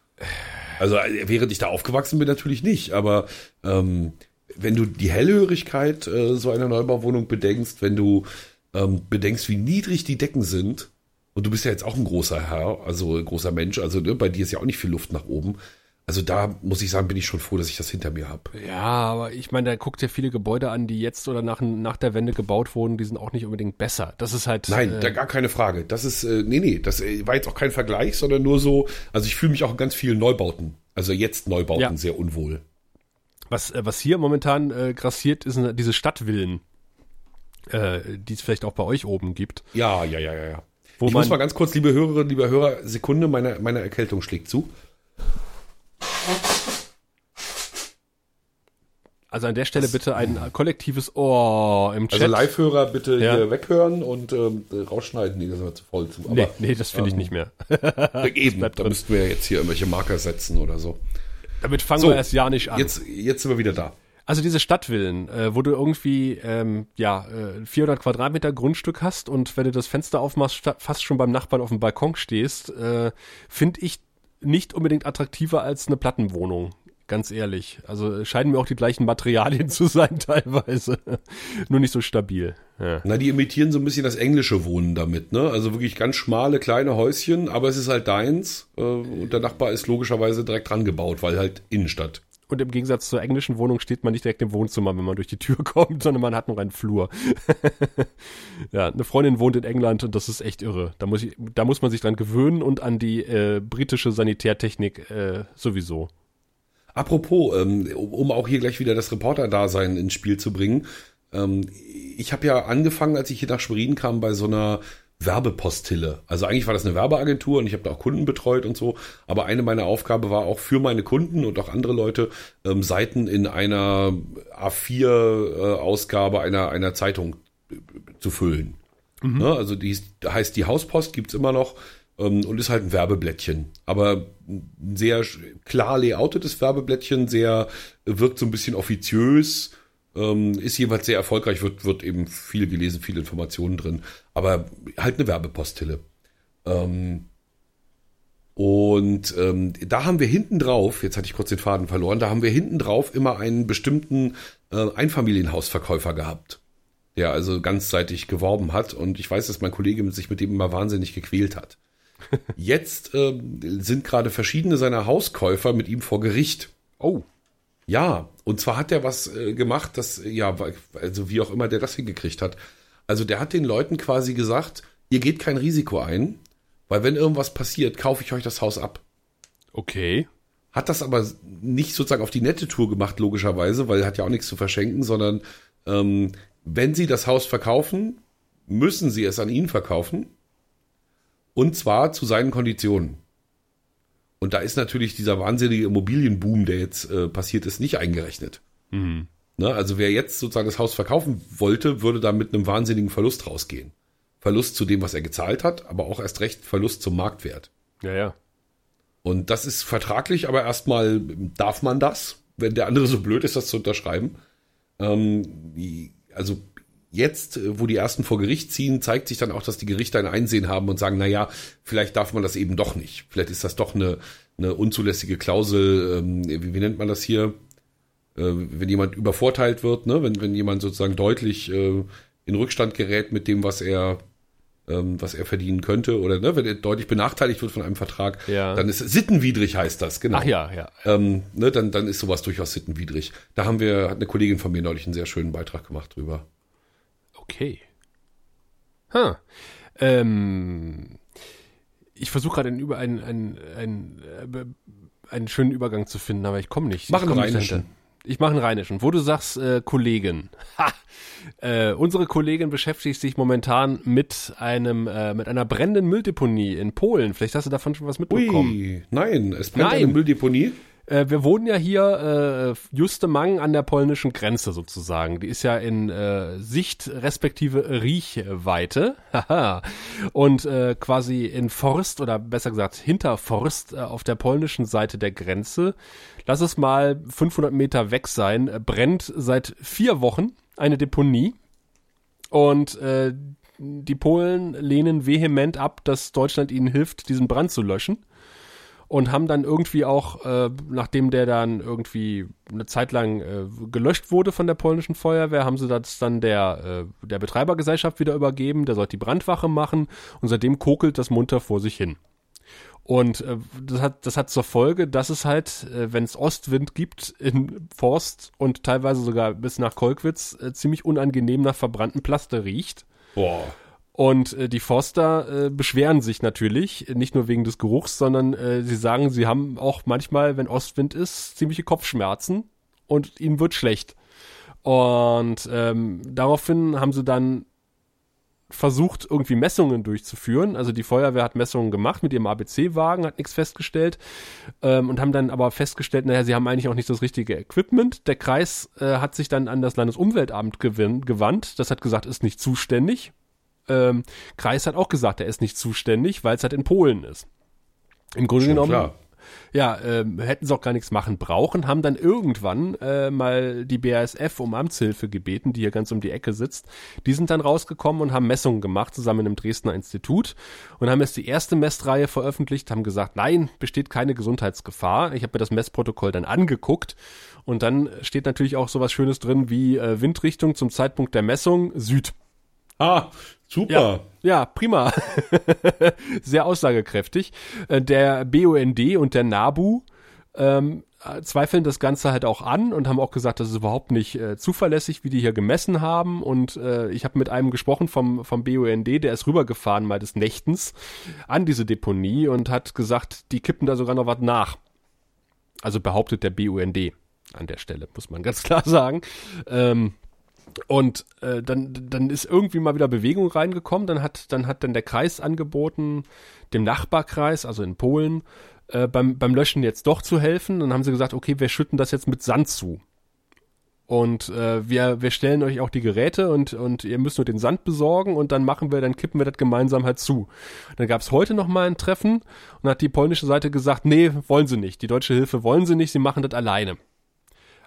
Also äh, während ich da aufgewachsen bin natürlich nicht, aber ähm, wenn du die Hellhörigkeit äh, so einer Neubauwohnung bedenkst, wenn du ähm, bedenkst, wie niedrig die Decken sind, und du bist ja jetzt auch ein großer Herr, also ein großer Mensch, also ne, bei dir ist ja auch nicht viel Luft nach oben. Also da muss ich sagen, bin ich schon froh, dass ich das hinter mir habe. Ja, aber ich meine, da guckt ja viele Gebäude an, die jetzt oder nach, nach der Wende gebaut wurden, die sind auch nicht unbedingt besser. Das ist halt. Nein, äh, da gar keine Frage. Das ist, äh, nee, nee, das äh, war jetzt auch kein Vergleich, sondern nur so, also ich fühle mich auch in ganz vielen Neubauten, also jetzt Neubauten ja. sehr unwohl. Was, äh, was hier momentan äh, grassiert, ist diese Stadtvillen, äh, die es vielleicht auch bei euch oben gibt. Ja, ja, ja, ja, ja. Wo ich muss mal ganz kurz, liebe Hörerinnen, liebe Hörer, Sekunde, meine, meine Erkältung schlägt zu. Also an der Stelle bitte ein kollektives Ohr im Chat. Also Live-Hörer bitte ja. hier weghören und ähm, rausschneiden. Nee, das ist zu voll zu. Aber, nee, nee, das finde ich ähm, nicht mehr. eben, da müssten wir jetzt hier irgendwelche Marker setzen oder so. Damit fangen so, wir erst ja nicht an. Jetzt, jetzt sind wir wieder da. Also diese Stadtvillen, äh, wo du irgendwie ähm, ja äh, 400 Quadratmeter Grundstück hast und wenn du das Fenster aufmachst, fast schon beim Nachbarn auf dem Balkon stehst, äh, finde ich nicht unbedingt attraktiver als eine Plattenwohnung. Ganz ehrlich. Also scheinen mir auch die gleichen Materialien zu sein teilweise. Nur nicht so stabil. Ja. Na, die imitieren so ein bisschen das englische Wohnen damit, ne? Also wirklich ganz schmale, kleine Häuschen, aber es ist halt deins. Äh, und der Nachbar ist logischerweise direkt dran gebaut, weil halt Innenstadt. Und im Gegensatz zur englischen Wohnung steht man nicht direkt im Wohnzimmer, wenn man durch die Tür kommt, sondern man hat noch einen Flur. ja, eine Freundin wohnt in England und das ist echt irre. Da muss, ich, da muss man sich dran gewöhnen und an die äh, britische Sanitärtechnik äh, sowieso. Apropos, ähm, um auch hier gleich wieder das Reporter-Dasein ins Spiel zu bringen. Ähm, ich habe ja angefangen, als ich hier nach Schwerin kam, bei so einer Werbepostille. Also eigentlich war das eine Werbeagentur und ich habe da auch Kunden betreut und so. Aber eine meiner Aufgabe war auch für meine Kunden und auch andere Leute ähm, Seiten in einer A4-Ausgabe äh, einer, einer Zeitung äh, zu füllen. Mhm. Ne? Also die heißt die Hauspost, gibt's immer noch und ist halt ein Werbeblättchen. Aber ein sehr klar layoutetes Werbeblättchen, sehr wirkt so ein bisschen offiziös ähm, ist jeweils sehr erfolgreich, wird, wird eben viel gelesen, viele Informationen drin. Aber halt eine Werbepostille. Ähm, und ähm, da haben wir hinten drauf, jetzt hatte ich kurz den Faden verloren, da haben wir hinten drauf immer einen bestimmten äh, Einfamilienhausverkäufer gehabt, der also ganzseitig geworben hat. Und ich weiß, dass mein Kollege sich mit dem immer wahnsinnig gequält hat. Jetzt äh, sind gerade verschiedene seiner Hauskäufer mit ihm vor Gericht. Oh. Ja, und zwar hat er was äh, gemacht, das, ja, also wie auch immer der das hingekriegt hat. Also der hat den Leuten quasi gesagt, ihr geht kein Risiko ein, weil wenn irgendwas passiert, kaufe ich euch das Haus ab. Okay. hat das aber nicht sozusagen auf die nette Tour gemacht, logischerweise, weil er hat ja auch nichts zu verschenken, sondern ähm, wenn sie das Haus verkaufen, müssen sie es an ihn verkaufen. Und zwar zu seinen Konditionen. Und da ist natürlich dieser wahnsinnige Immobilienboom, der jetzt äh, passiert ist, nicht eingerechnet. Mhm. Ne, also wer jetzt sozusagen das Haus verkaufen wollte, würde da mit einem wahnsinnigen Verlust rausgehen. Verlust zu dem, was er gezahlt hat, aber auch erst recht Verlust zum Marktwert. Ja, ja. Und das ist vertraglich, aber erstmal darf man das, wenn der andere so blöd ist, das zu unterschreiben. Ähm, also jetzt, wo die ersten vor Gericht ziehen, zeigt sich dann auch, dass die Gerichte ein Einsehen haben und sagen, na ja, vielleicht darf man das eben doch nicht. Vielleicht ist das doch eine, eine unzulässige Klausel, ähm, wie, wie nennt man das hier? Äh, wenn jemand übervorteilt wird, ne? wenn, wenn jemand sozusagen deutlich äh, in Rückstand gerät mit dem, was er ähm, was er verdienen könnte oder ne, wenn er deutlich benachteiligt wird von einem Vertrag, ja. dann ist sittenwidrig heißt das, genau. Ach ja, ja. Ähm, ne, dann, dann ist sowas durchaus sittenwidrig. Da haben wir, hat eine Kollegin von mir neulich einen sehr schönen Beitrag gemacht drüber. Okay. Huh. Ähm, ich versuche gerade einen, einen, einen, einen, äh, einen schönen Übergang zu finden, aber ich komme nicht. Machen komm Rheinischen. Ich mache einen Rheinischen. Wo du sagst, äh, Kollegin. Ha! Äh, unsere Kollegin beschäftigt sich momentan mit einem, äh, mit einer brennenden Mülldeponie in Polen. Vielleicht hast du davon schon was mitbekommen. Ui, nein, es brennt nein. eine Mülldeponie. Äh, wir wohnen ja hier äh, justemang an der polnischen Grenze sozusagen. Die ist ja in äh, Sicht respektive Riechweite. und äh, quasi in Forst oder besser gesagt hinter Forst äh, auf der polnischen Seite der Grenze. Lass es mal 500 Meter weg sein. Äh, brennt seit vier Wochen eine Deponie. Und äh, die Polen lehnen vehement ab, dass Deutschland ihnen hilft, diesen Brand zu löschen und haben dann irgendwie auch, äh, nachdem der dann irgendwie eine Zeit lang äh, gelöscht wurde von der polnischen Feuerwehr, haben sie das dann der, äh, der Betreibergesellschaft wieder übergeben, der sollte die Brandwache machen und seitdem kokelt das munter vor sich hin. Und äh, das, hat, das hat zur Folge, dass es halt, äh, wenn es Ostwind gibt in Forst und teilweise sogar bis nach Kolkwitz, äh, ziemlich unangenehm nach verbrannten Plaste riecht. Boah. Und äh, die Forster äh, beschweren sich natürlich, nicht nur wegen des Geruchs, sondern äh, sie sagen, sie haben auch manchmal, wenn Ostwind ist, ziemliche Kopfschmerzen und ihnen wird schlecht. Und ähm, daraufhin haben sie dann versucht, irgendwie Messungen durchzuführen. Also die Feuerwehr hat Messungen gemacht mit ihrem ABC-Wagen, hat nichts festgestellt ähm, und haben dann aber festgestellt, naja, sie haben eigentlich auch nicht das richtige Equipment. Der Kreis äh, hat sich dann an das Landesumweltamt gewandt. Das hat gesagt, ist nicht zuständig ähm, Kreis hat auch gesagt, er ist nicht zuständig, weil es halt in Polen ist. Im Grunde Schon genommen, klar. ja, ähm, hätten sie auch gar nichts machen brauchen, haben dann irgendwann äh, mal die BASF um Amtshilfe gebeten, die hier ganz um die Ecke sitzt. Die sind dann rausgekommen und haben Messungen gemacht, zusammen im Dresdner Institut und haben jetzt die erste Messreihe veröffentlicht, haben gesagt, nein, besteht keine Gesundheitsgefahr. Ich habe mir das Messprotokoll dann angeguckt und dann steht natürlich auch sowas Schönes drin wie äh, Windrichtung zum Zeitpunkt der Messung Süd. Ah, super. Ja, ja prima. Sehr aussagekräftig. Äh, der BUND und der NABU ähm, zweifeln das Ganze halt auch an und haben auch gesagt, das ist überhaupt nicht äh, zuverlässig, wie die hier gemessen haben. Und äh, ich habe mit einem gesprochen vom, vom BUND, der ist rübergefahren mal des Nächtens an diese Deponie und hat gesagt, die kippen da sogar noch was nach. Also behauptet der BUND an der Stelle, muss man ganz klar sagen. Ähm, und äh, dann, dann ist irgendwie mal wieder Bewegung reingekommen. Dann hat, dann hat dann der Kreis angeboten, dem Nachbarkreis, also in Polen, äh, beim, beim Löschen jetzt doch zu helfen. Dann haben sie gesagt, okay, wir schütten das jetzt mit Sand zu. Und äh, wir, wir stellen euch auch die Geräte und, und ihr müsst nur den Sand besorgen und dann machen wir, dann kippen wir das gemeinsam halt zu. Dann gab es heute noch mal ein Treffen und hat die polnische Seite gesagt, nee, wollen sie nicht. Die deutsche Hilfe wollen sie nicht, sie machen das alleine.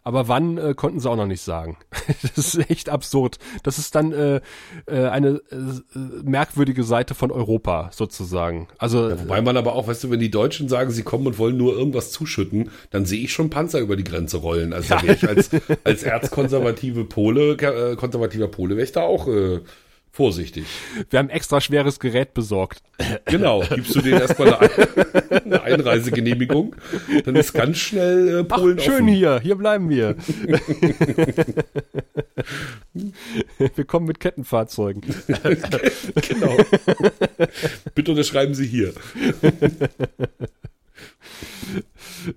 Aber wann äh, konnten sie auch noch nicht sagen. das ist echt absurd. Das ist dann äh, äh, eine äh, merkwürdige Seite von Europa sozusagen. Also ja, wobei man aber auch, weißt du, wenn die Deutschen sagen, sie kommen und wollen nur irgendwas zuschütten, dann sehe ich schon Panzer über die Grenze rollen. Also ja. ich als als erzkonservative Pole, äh, konservativer Polewächter auch äh, vorsichtig. Wir haben extra schweres Gerät besorgt. Genau, gibst du denen erstmal eine, eine Einreisegenehmigung, dann ist ganz schnell äh, Polen Ach, schön offen. hier, hier bleiben wir. wir kommen mit Kettenfahrzeugen. genau. Bitte unterschreiben Sie hier.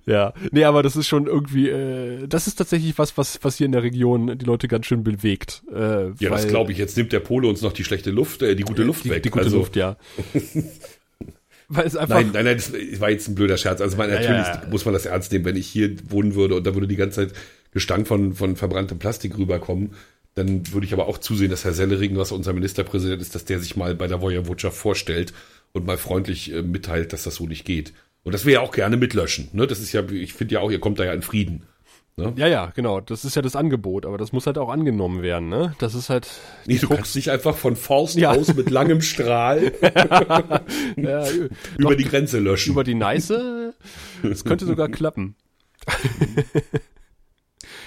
Ja, nee, aber das ist schon irgendwie, äh, das ist tatsächlich was, was, was hier in der Region die Leute ganz schön bewegt. Äh, ja, weil, das glaube ich. Jetzt nimmt der Pole uns noch die schlechte Luft, äh, die gute Luft die, weg. Die gute also, Luft, ja. weil es einfach nein, nein, nein, das war jetzt ein blöder Scherz. Also man, natürlich ja, ja. muss man das ernst nehmen, wenn ich hier wohnen würde und da würde die ganze Zeit Gestank von, von verbranntem Plastik rüberkommen. Dann würde ich aber auch zusehen, dass Herr Sellering, was unser Ministerpräsident ist, dass der sich mal bei der Wojewodschaft vorstellt und mal freundlich äh, mitteilt, dass das so nicht geht. Und das wir ja auch gerne mitlöschen. Ne? Das ist ja, ich finde ja auch, ihr kommt da ja in Frieden. Ne? Ja, ja, genau. Das ist ja das Angebot, aber das muss halt auch angenommen werden. Ne? Das ist halt. Nee, du guckst nicht einfach von Faust ja. aus mit langem Strahl ja, über doch, die Grenze löschen. Über die Neiße. Das könnte sogar klappen.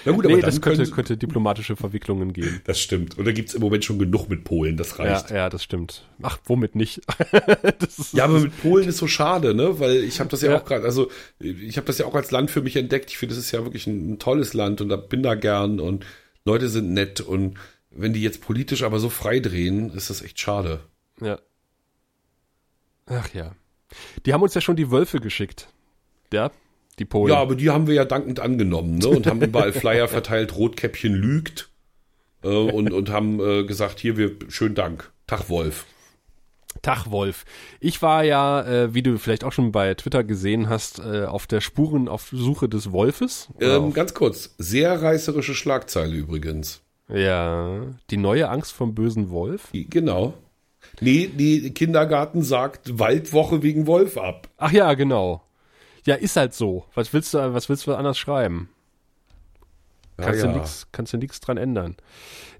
Na gut, aber nee, das könnte, könnte diplomatische Verwicklungen geben. Das stimmt. Und da gibt's im Moment schon genug mit Polen, das reicht. Ja, ja das stimmt. Ach, womit nicht? ist, ja, aber mit Polen ist so schade, ne? Weil ich habe das ja, ja. auch gerade, also ich habe das ja auch als Land für mich entdeckt. Ich finde, das ist ja wirklich ein, ein tolles Land und da bin da gern und Leute sind nett und wenn die jetzt politisch aber so frei drehen, ist das echt schade. Ja. Ach ja. Die haben uns ja schon die Wölfe geschickt. Ja, die Polen. Ja, aber die haben wir ja dankend angenommen ne? und haben überall Flyer verteilt, Rotkäppchen lügt äh, und, und haben äh, gesagt, hier, wir, schönen Dank. Tag Wolf. Tag Wolf. Ich war ja, äh, wie du vielleicht auch schon bei Twitter gesehen hast, äh, auf der Spuren auf Suche des Wolfes. Ähm, ganz kurz, sehr reißerische Schlagzeile übrigens. Ja, die neue Angst vom bösen Wolf. Genau. Nee, die Kindergarten sagt Waldwoche wegen Wolf ab. Ach ja, genau. Ja, ist halt so. Was willst du, was willst du anders schreiben? Kannst, ja, ja. Du nix, kannst du nichts dran ändern.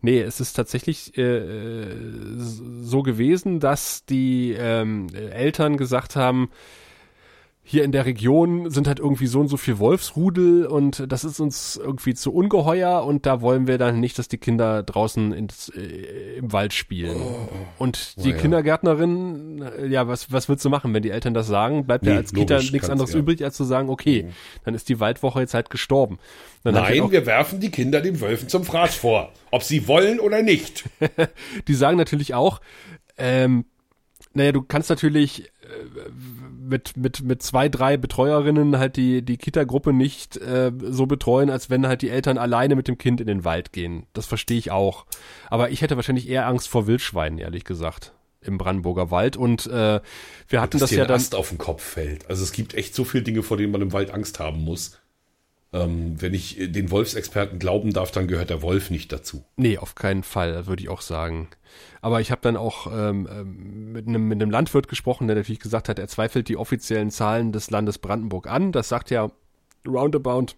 Nee, es ist tatsächlich äh, so gewesen, dass die ähm, Eltern gesagt haben, hier in der Region sind halt irgendwie so und so viel Wolfsrudel und das ist uns irgendwie zu ungeheuer und da wollen wir dann nicht, dass die Kinder draußen ins, äh, im Wald spielen. Oh, und die oh, ja. Kindergärtnerin, äh, ja, was, was willst du machen, wenn die Eltern das sagen? Bleibt nee, ja als Kita nichts anderes ja. übrig, als zu sagen, okay, mhm. dann ist die Waldwoche jetzt halt gestorben. Dann Nein, auch, wir werfen die Kinder den Wölfen zum Fraß vor, ob sie wollen oder nicht. die sagen natürlich auch, ähm, naja, du kannst natürlich äh, mit, mit, mit zwei, drei Betreuerinnen halt die, die Kita-Gruppe nicht äh, so betreuen, als wenn halt die Eltern alleine mit dem Kind in den Wald gehen. Das verstehe ich auch. Aber ich hätte wahrscheinlich eher Angst vor Wildschweinen, ehrlich gesagt im Brandenburger Wald und äh, wir hatten das ja dann Ast auf den Kopf fällt. Also es gibt echt so viele Dinge, vor denen man im Wald Angst haben muss. Ähm, wenn ich den Wolfsexperten glauben darf, dann gehört der Wolf nicht dazu. Nee, auf keinen Fall, würde ich auch sagen. Aber ich habe dann auch ähm, ähm, mit, einem, mit einem Landwirt gesprochen, der natürlich gesagt hat, er zweifelt die offiziellen Zahlen des Landes Brandenburg an. Das sagt ja roundabout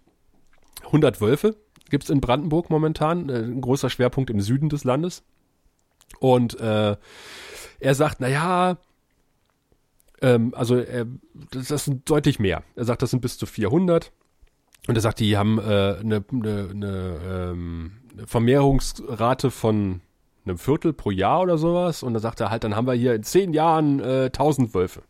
100 Wölfe gibt's in Brandenburg momentan, äh, ein großer Schwerpunkt im Süden des Landes. Und äh, er sagt, na ja, ähm, also äh, das, das sind deutlich mehr. Er sagt, das sind bis zu 400. Und er sagt, die haben äh, eine, eine, eine ähm, Vermehrungsrate von einem Viertel pro Jahr oder sowas. Und da sagt er halt, dann haben wir hier in zehn Jahren äh, 1000 Wölfe.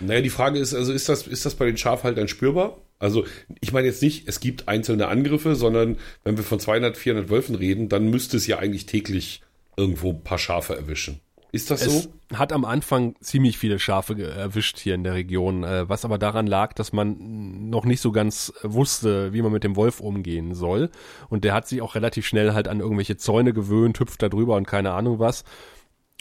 Naja, die Frage ist, also ist das, ist das bei den Schafhaltern spürbar? Also ich meine jetzt nicht, es gibt einzelne Angriffe, sondern wenn wir von 200, 400 Wölfen reden, dann müsste es ja eigentlich täglich irgendwo ein paar Schafe erwischen. Ist das es so? Hat am Anfang ziemlich viele Schafe erwischt hier in der Region, äh, was aber daran lag, dass man noch nicht so ganz wusste, wie man mit dem Wolf umgehen soll. Und der hat sich auch relativ schnell halt an irgendwelche Zäune gewöhnt, hüpft da drüber und keine Ahnung was.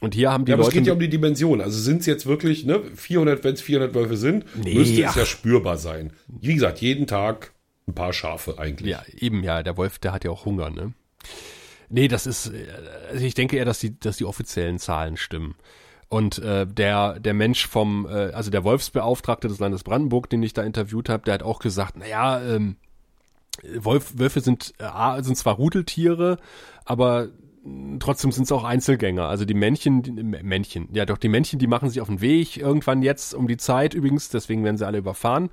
Und hier haben die ja, aber Leute. Es geht ja um die Dimension. Also sind es jetzt wirklich, ne, 400, wenn es 400 Wölfe sind, nee, müsste ach. es ja spürbar sein. Wie gesagt, jeden Tag ein paar Schafe eigentlich. Ja, eben, ja. Der Wolf, der hat ja auch Hunger, ne? Nee, das ist, also ich denke eher, dass die, dass die offiziellen Zahlen stimmen. Und äh, der, der Mensch vom, äh, also der Wolfsbeauftragte des Landes Brandenburg, den ich da interviewt habe, der hat auch gesagt, naja, ähm, Wolf, Wölfe sind, äh, sind zwar Rudeltiere, aber trotzdem sind es auch Einzelgänger. Also die Männchen, die, Männchen, ja doch, die Männchen, die machen sich auf den Weg irgendwann jetzt um die Zeit übrigens, deswegen werden sie alle überfahren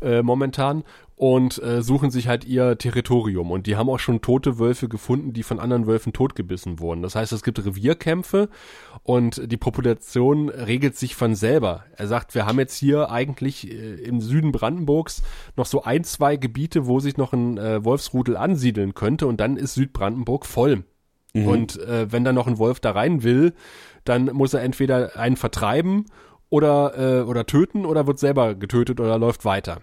äh, momentan und äh, suchen sich halt ihr Territorium. Und die haben auch schon tote Wölfe gefunden, die von anderen Wölfen totgebissen wurden. Das heißt, es gibt Revierkämpfe und die Population regelt sich von selber. Er sagt, wir haben jetzt hier eigentlich äh, im Süden Brandenburgs noch so ein, zwei Gebiete, wo sich noch ein äh, Wolfsrudel ansiedeln könnte und dann ist Südbrandenburg voll. Mhm. Und äh, wenn da noch ein Wolf da rein will, dann muss er entweder einen vertreiben oder, äh, oder töten oder wird selber getötet oder läuft weiter.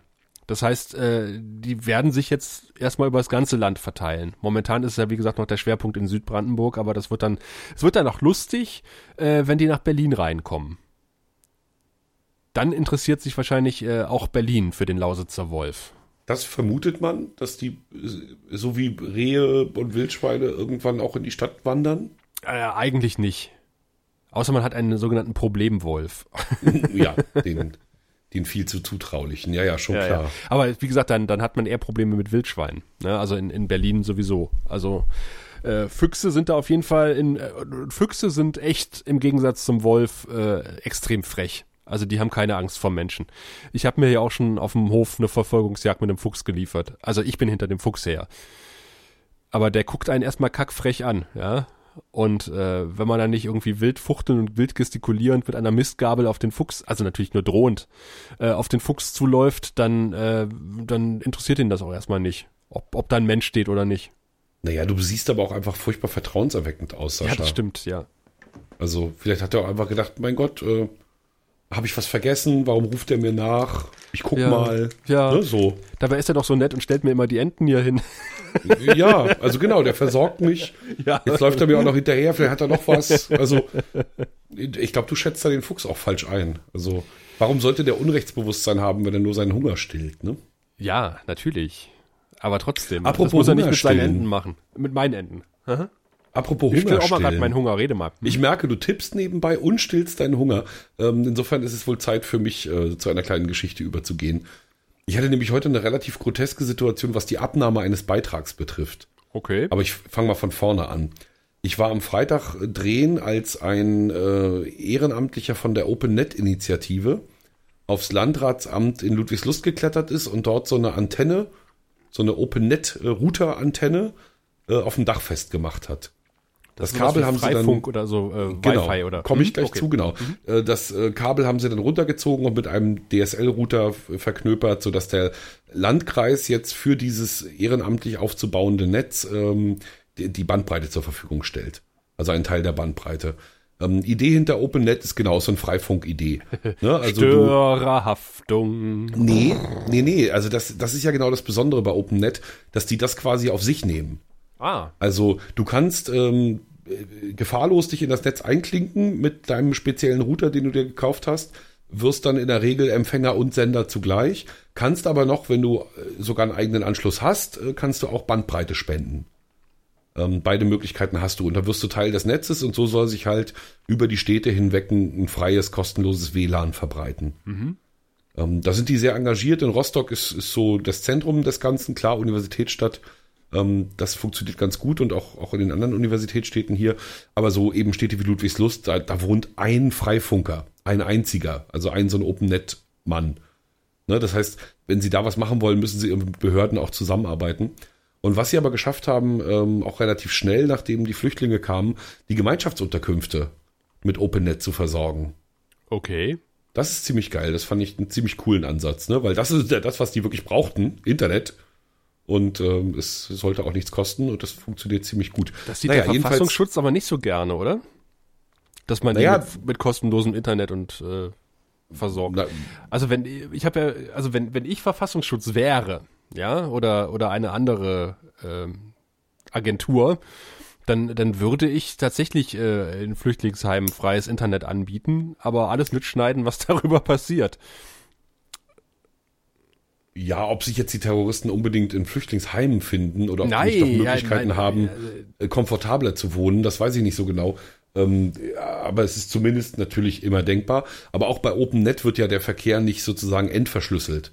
Das heißt, äh, die werden sich jetzt erstmal über das ganze Land verteilen. Momentan ist es ja, wie gesagt, noch der Schwerpunkt in Südbrandenburg, aber das wird dann, es wird dann auch lustig, äh, wenn die nach Berlin reinkommen. Dann interessiert sich wahrscheinlich äh, auch Berlin für den Lausitzer Wolf. Das vermutet man, dass die so wie Rehe und Wildschweine irgendwann auch in die Stadt wandern? Äh, eigentlich nicht. Außer man hat einen sogenannten Problemwolf. ja, den, den viel zu zutraulichen. Ja, ja, schon ja, klar. Ja. Aber wie gesagt, dann, dann hat man eher Probleme mit Wildschweinen. Ne? Also in, in Berlin sowieso. Also äh, Füchse sind da auf jeden Fall in äh, Füchse sind echt im Gegensatz zum Wolf äh, extrem frech. Also die haben keine Angst vor Menschen. Ich habe mir ja auch schon auf dem Hof eine Verfolgungsjagd mit einem Fuchs geliefert. Also ich bin hinter dem Fuchs her. Aber der guckt einen erstmal kackfrech an, ja. Und äh, wenn man dann nicht irgendwie wild fuchteln und wild gestikulierend mit einer Mistgabel auf den Fuchs, also natürlich nur drohend, äh, auf den Fuchs zuläuft, dann, äh, dann interessiert ihn das auch erstmal nicht, ob, ob da ein Mensch steht oder nicht. Naja, du siehst aber auch einfach furchtbar vertrauenserweckend aus, Sascha. Ja, das stimmt, ja. Also vielleicht hat er auch einfach gedacht, mein Gott, äh, habe ich was vergessen? Warum ruft er mir nach? Ich guck ja, mal. Ja. Ne, so. Dabei ist er doch so nett und stellt mir immer die Enten hier hin. Ja, also genau, der versorgt mich. Ja. Jetzt läuft er mir auch noch hinterher, vielleicht hat er noch was. Also, ich glaube, du schätzt da den Fuchs auch falsch ein. Also, warum sollte der Unrechtsbewusstsein haben, wenn er nur seinen Hunger stillt, ne? Ja, natürlich. Aber trotzdem. Apropos das muss er nicht mit seinen Enten machen. Mit meinen Enten. Aha. Apropos ich Hunger. Ich auch mal gerade meinen Hunger, rede mal. Hm. Ich merke, du tippst nebenbei und stillst deinen Hunger. Ähm, insofern ist es wohl Zeit für mich, äh, zu einer kleinen Geschichte überzugehen. Ich hatte nämlich heute eine relativ groteske Situation, was die Abnahme eines Beitrags betrifft. Okay. Aber ich fange mal von vorne an. Ich war am Freitag drehen, als ein äh, Ehrenamtlicher von der OpenNet-Initiative aufs Landratsamt in Ludwigslust geklettert ist und dort so eine Antenne, so eine OpenNet-Router-Antenne äh, auf dem Dach festgemacht hat. Das, das Kabel haben sie dann oder so äh, genau, Wi-Fi oder komme ich mhm, gleich okay. zu genau. Mhm. Äh, das äh, Kabel haben sie dann runtergezogen und mit einem DSL-Router verknöpert, so dass der Landkreis jetzt für dieses ehrenamtlich aufzubauende Netz ähm, die, die Bandbreite zur Verfügung stellt. Also ein Teil der Bandbreite. Ähm, Idee hinter OpenNet ist genau so ein Freifunk-Idee. Ne? Also Störerhaftung. Du, nee, nee, nee. Also das, das ist ja genau das Besondere bei OpenNet, dass die das quasi auf sich nehmen. Ah. Also du kannst ähm, gefahrlos dich in das Netz einklinken mit deinem speziellen Router, den du dir gekauft hast, wirst dann in der Regel Empfänger und Sender zugleich, kannst aber noch, wenn du äh, sogar einen eigenen Anschluss hast, äh, kannst du auch Bandbreite spenden. Ähm, beide Möglichkeiten hast du und da wirst du Teil des Netzes und so soll sich halt über die Städte hinweg ein, ein freies, kostenloses WLAN verbreiten. Mhm. Ähm, da sind die sehr engagiert. In Rostock ist, ist so das Zentrum des Ganzen, klar, Universitätsstadt ähm, das funktioniert ganz gut und auch, auch in den anderen Universitätsstädten hier. Aber so eben Städte wie Ludwigslust, da, da wohnt ein Freifunker, ein einziger, also ein so ein Open-Net-Mann. Ne, das heißt, wenn sie da was machen wollen, müssen sie mit Behörden auch zusammenarbeiten. Und was sie aber geschafft haben, ähm, auch relativ schnell, nachdem die Flüchtlinge kamen, die Gemeinschaftsunterkünfte mit OpenNet zu versorgen. Okay. Das ist ziemlich geil. Das fand ich einen ziemlich coolen Ansatz, ne? Weil das ist ja das, was die wirklich brauchten. Internet. Und ähm, es sollte auch nichts kosten und das funktioniert ziemlich gut. Das sieht naja, der Verfassungsschutz aber nicht so gerne, oder? Dass man naja, mit, mit, kostenlosem Internet und äh, versorgt. Na, also wenn ich habe ja, also wenn wenn ich Verfassungsschutz wäre, ja, oder oder eine andere ähm, Agentur, dann dann würde ich tatsächlich äh, in Flüchtlingsheimen freies Internet anbieten, aber alles mitschneiden, was darüber passiert. Ja, ob sich jetzt die Terroristen unbedingt in Flüchtlingsheimen finden oder ob nein, die nicht doch Möglichkeiten ja, nein, haben, äh, komfortabler zu wohnen, das weiß ich nicht so genau. Ähm, aber es ist zumindest natürlich immer denkbar. Aber auch bei OpenNet wird ja der Verkehr nicht sozusagen entverschlüsselt.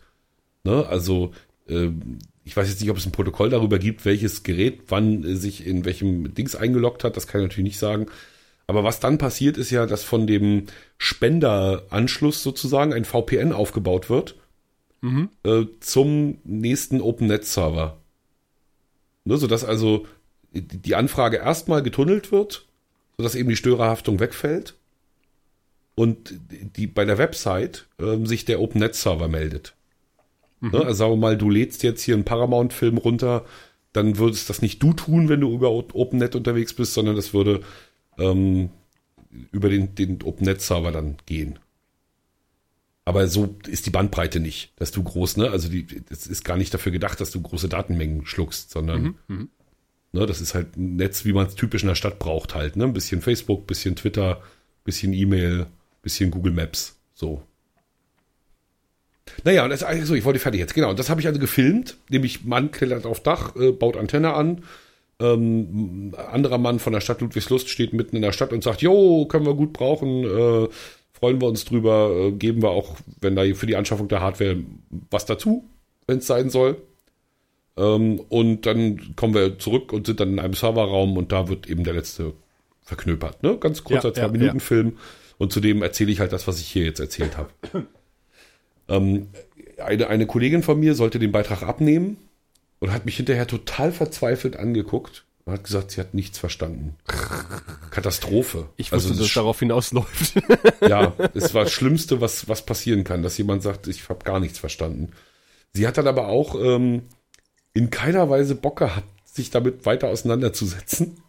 Ne? Also äh, ich weiß jetzt nicht, ob es ein Protokoll darüber gibt, welches Gerät wann äh, sich in welchem Dings eingeloggt hat. Das kann ich natürlich nicht sagen. Aber was dann passiert, ist ja, dass von dem Spenderanschluss sozusagen ein VPN aufgebaut wird mhm. äh, zum nächsten OpenNet-Server. Ne, sodass also die Anfrage erstmal getunnelt wird, sodass eben die Störerhaftung wegfällt und die bei der Website äh, sich der OpenNet-Server meldet. Mhm. Ne, also sagen wir mal, du lädst jetzt hier einen Paramount-Film runter, dann würdest das nicht du tun, wenn du über OpenNet unterwegs bist, sondern das würde ähm, über den, den OpenNet-Server dann gehen. Aber so ist die Bandbreite nicht, dass du groß, ne? Also die, das ist gar nicht dafür gedacht, dass du große Datenmengen schluckst, sondern mhm, mhm. ne, das ist halt ein Netz, wie man es typisch in der Stadt braucht halt, ne? Ein bisschen Facebook, bisschen Twitter, bisschen E-Mail, bisschen Google Maps, so. Naja, und das, also ich wollte fertig jetzt, genau. Und das habe ich also gefilmt, nämlich Mann klettert auf Dach, äh, baut Antenne an. Ähm, anderer Mann von der Stadt Ludwigslust steht mitten in der Stadt und sagt, jo, können wir gut brauchen, äh, freuen wir uns drüber, äh, geben wir auch, wenn da für die Anschaffung der Hardware was dazu, wenn es sein soll. Ähm, und dann kommen wir zurück und sind dann in einem Serverraum und da wird eben der letzte verknöpert. Ne? Ganz kurzer ja, Zwei-Minuten-Film. Ja. Und zudem erzähle ich halt das, was ich hier jetzt erzählt habe. Ähm, eine, eine Kollegin von mir sollte den Beitrag abnehmen und hat mich hinterher total verzweifelt angeguckt und hat gesagt, sie hat nichts verstanden. Katastrophe. Ich wusste, also, dass es darauf hinausläuft. ja, es war das Schlimmste, was, was passieren kann, dass jemand sagt, ich habe gar nichts verstanden. Sie hat dann aber auch ähm, in keiner Weise Bock gehabt, sich damit weiter auseinanderzusetzen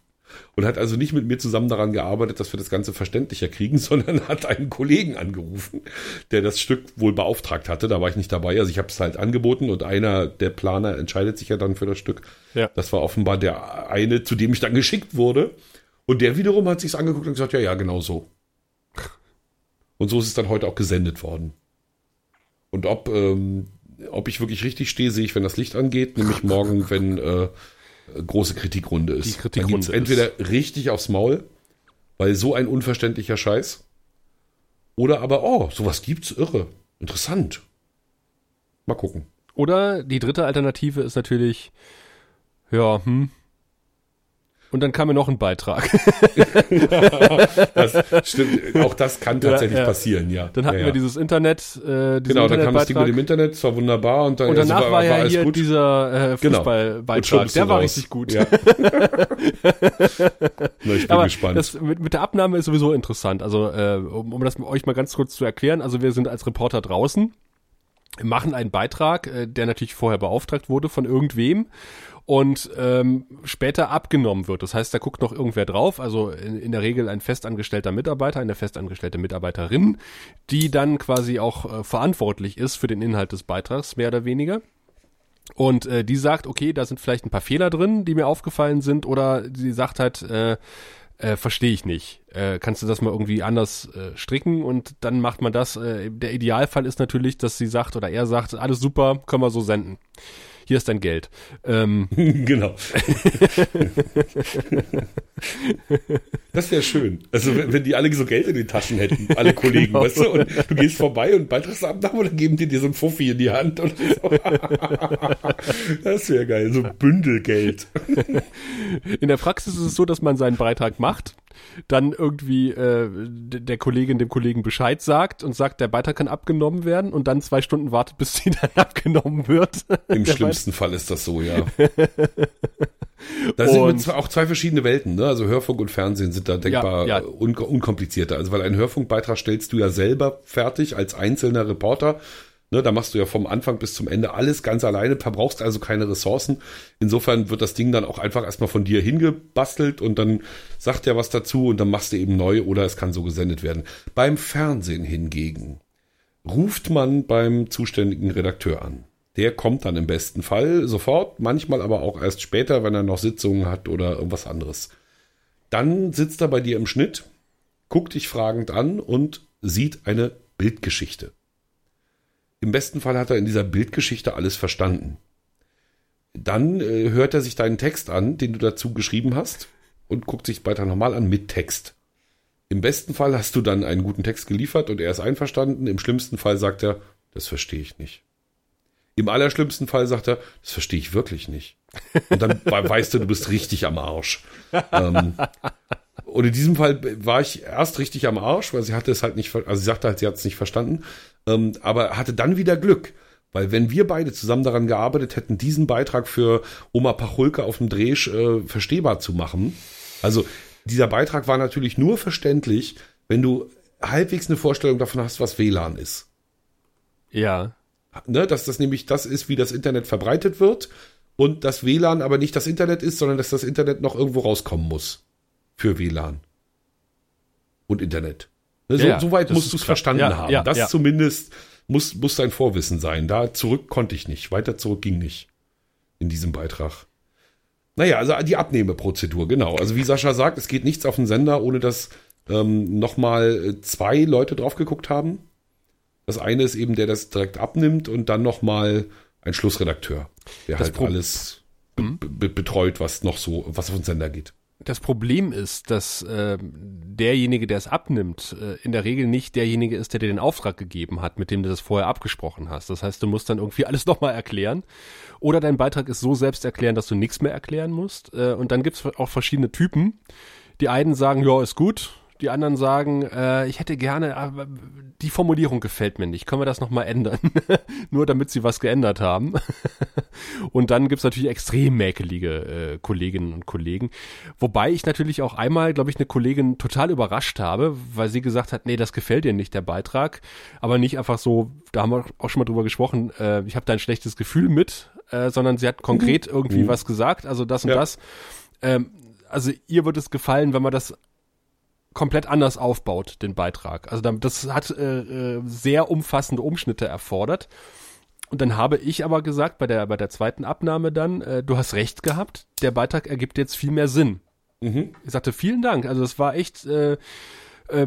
und hat also nicht mit mir zusammen daran gearbeitet, dass wir das Ganze verständlicher kriegen, sondern hat einen Kollegen angerufen, der das Stück wohl beauftragt hatte. Da war ich nicht dabei. Also ich habe es halt angeboten und einer der Planer entscheidet sich ja dann für das Stück. Ja. Das war offenbar der eine, zu dem ich dann geschickt wurde. Und der wiederum hat sich's angeguckt und gesagt, ja, ja, genau so. Und so ist es dann heute auch gesendet worden. Und ob, ähm, ob ich wirklich richtig stehe, sehe ich, wenn das Licht angeht, nämlich morgen, wenn äh, große Kritikrunde ist. Die Kritikrunde Dann entweder ist. richtig aufs Maul, weil so ein unverständlicher Scheiß, oder aber, oh, sowas gibt's, irre, interessant. Mal gucken. Oder die dritte Alternative ist natürlich, ja, hm, und dann kam mir noch ein Beitrag. das stimmt, auch das kann tatsächlich ja, ja. passieren, ja. Dann hatten wir dieses Internet, äh, Genau, dann kam das Ding mit dem Internet, es war wunderbar und dann und danach also war, war, ja hier gut. dieser äh, genau. Fußballbeitrag, genau. der war raus. richtig gut. Na, ich bin Aber gespannt. Das mit, mit der Abnahme ist sowieso interessant. Also äh, um, um das euch mal ganz kurz zu erklären, also wir sind als Reporter draußen machen einen Beitrag, äh, der natürlich vorher beauftragt wurde von irgendwem und ähm, später abgenommen wird. Das heißt, da guckt noch irgendwer drauf, also in, in der Regel ein festangestellter Mitarbeiter, eine festangestellte Mitarbeiterin, die dann quasi auch äh, verantwortlich ist für den Inhalt des Beitrags, mehr oder weniger. Und äh, die sagt, okay, da sind vielleicht ein paar Fehler drin, die mir aufgefallen sind, oder sie sagt halt, äh, äh, verstehe ich nicht. Äh, kannst du das mal irgendwie anders äh, stricken und dann macht man das. Äh, der Idealfall ist natürlich, dass sie sagt oder er sagt, alles super, können wir so senden hier ist dein Geld. Ähm, genau. das wäre schön. Also wenn, wenn, die alle so Geld in den Taschen hätten, alle Kollegen, genau. weißt du, und du gehst vorbei und Beitragsabnahme dann geben die dir so ein Fuffi in die Hand und so. Das wäre geil, so Bündelgeld. In der Praxis ist es so, dass man seinen Beitrag macht dann irgendwie äh, der Kollegin dem Kollegen Bescheid sagt und sagt, der Beitrag kann abgenommen werden und dann zwei Stunden wartet, bis sie dann abgenommen wird. Im schlimmsten Fall ist das so, ja. Da sind zwar auch zwei verschiedene Welten, ne? Also Hörfunk und Fernsehen sind da denkbar ja, ja. Un unkomplizierter. Also weil einen Hörfunkbeitrag stellst du ja selber fertig als einzelner Reporter Ne, da machst du ja vom Anfang bis zum Ende alles ganz alleine, verbrauchst also keine Ressourcen. Insofern wird das Ding dann auch einfach erstmal von dir hingebastelt und dann sagt er was dazu und dann machst du eben neu oder es kann so gesendet werden. Beim Fernsehen hingegen ruft man beim zuständigen Redakteur an. Der kommt dann im besten Fall sofort, manchmal aber auch erst später, wenn er noch Sitzungen hat oder irgendwas anderes. Dann sitzt er bei dir im Schnitt, guckt dich fragend an und sieht eine Bildgeschichte. Im besten Fall hat er in dieser Bildgeschichte alles verstanden. Dann äh, hört er sich deinen Text an, den du dazu geschrieben hast, und guckt sich weiter nochmal an mit Text. Im besten Fall hast du dann einen guten Text geliefert und er ist einverstanden. Im schlimmsten Fall sagt er, das verstehe ich nicht. Im allerschlimmsten Fall sagt er, das verstehe ich wirklich nicht. Und dann weißt du, du bist richtig am Arsch. ähm, und in diesem Fall war ich erst richtig am Arsch, weil sie hatte es halt nicht, also sie sagte halt, sie hat es nicht verstanden, ähm, aber hatte dann wieder Glück. Weil wenn wir beide zusammen daran gearbeitet hätten, diesen Beitrag für Oma Pachulke auf dem Dreh äh, verstehbar zu machen, also dieser Beitrag war natürlich nur verständlich, wenn du halbwegs eine Vorstellung davon hast, was WLAN ist. Ja. Ne, dass das nämlich das ist, wie das Internet verbreitet wird und das WLAN aber nicht das Internet ist, sondern dass das Internet noch irgendwo rauskommen muss für WLAN und Internet. Ne, so, ja, so weit musst du es verstanden ja, haben. Ja, das zumindest muss, muss dein Vorwissen sein. Da zurück konnte ich nicht. Weiter zurück ging nicht in diesem Beitrag. Naja, also die Abnehmeprozedur, genau. Also wie Sascha sagt, es geht nichts auf den Sender, ohne dass ähm, nochmal zwei Leute drauf geguckt haben. Das eine ist eben, der das direkt abnimmt und dann nochmal ein Schlussredakteur, der das halt Pro alles mhm. betreut, was noch so, was auf den Sender geht. Das Problem ist, dass äh, derjenige, der es abnimmt, äh, in der Regel nicht derjenige ist, der dir den Auftrag gegeben hat, mit dem du das vorher abgesprochen hast. Das heißt, du musst dann irgendwie alles nochmal erklären. Oder dein Beitrag ist so selbst erklären, dass du nichts mehr erklären musst. Äh, und dann gibt es auch verschiedene Typen. Die einen sagen, ja, ist gut, die anderen sagen, äh, ich hätte gerne, aber die Formulierung gefällt mir nicht. Können wir das nochmal ändern? Nur damit sie was geändert haben. und dann gibt's natürlich extrem mäkelige äh, Kolleginnen und Kollegen. Wobei ich natürlich auch einmal, glaube ich, eine Kollegin total überrascht habe, weil sie gesagt hat, nee, das gefällt dir nicht, der Beitrag. Aber nicht einfach so, da haben wir auch schon mal drüber gesprochen, äh, ich habe da ein schlechtes Gefühl mit, äh, sondern sie hat konkret mhm. irgendwie mhm. was gesagt, also das und ja. das. Ähm, also ihr wird es gefallen, wenn man das komplett anders aufbaut, den Beitrag. Also das hat äh, äh, sehr umfassende Umschnitte erfordert. Und dann habe ich aber gesagt, bei der, bei der zweiten Abnahme dann, äh, du hast recht gehabt, der Beitrag ergibt jetzt viel mehr Sinn. Mhm. Ich sagte, vielen Dank. Also das war echt äh, äh,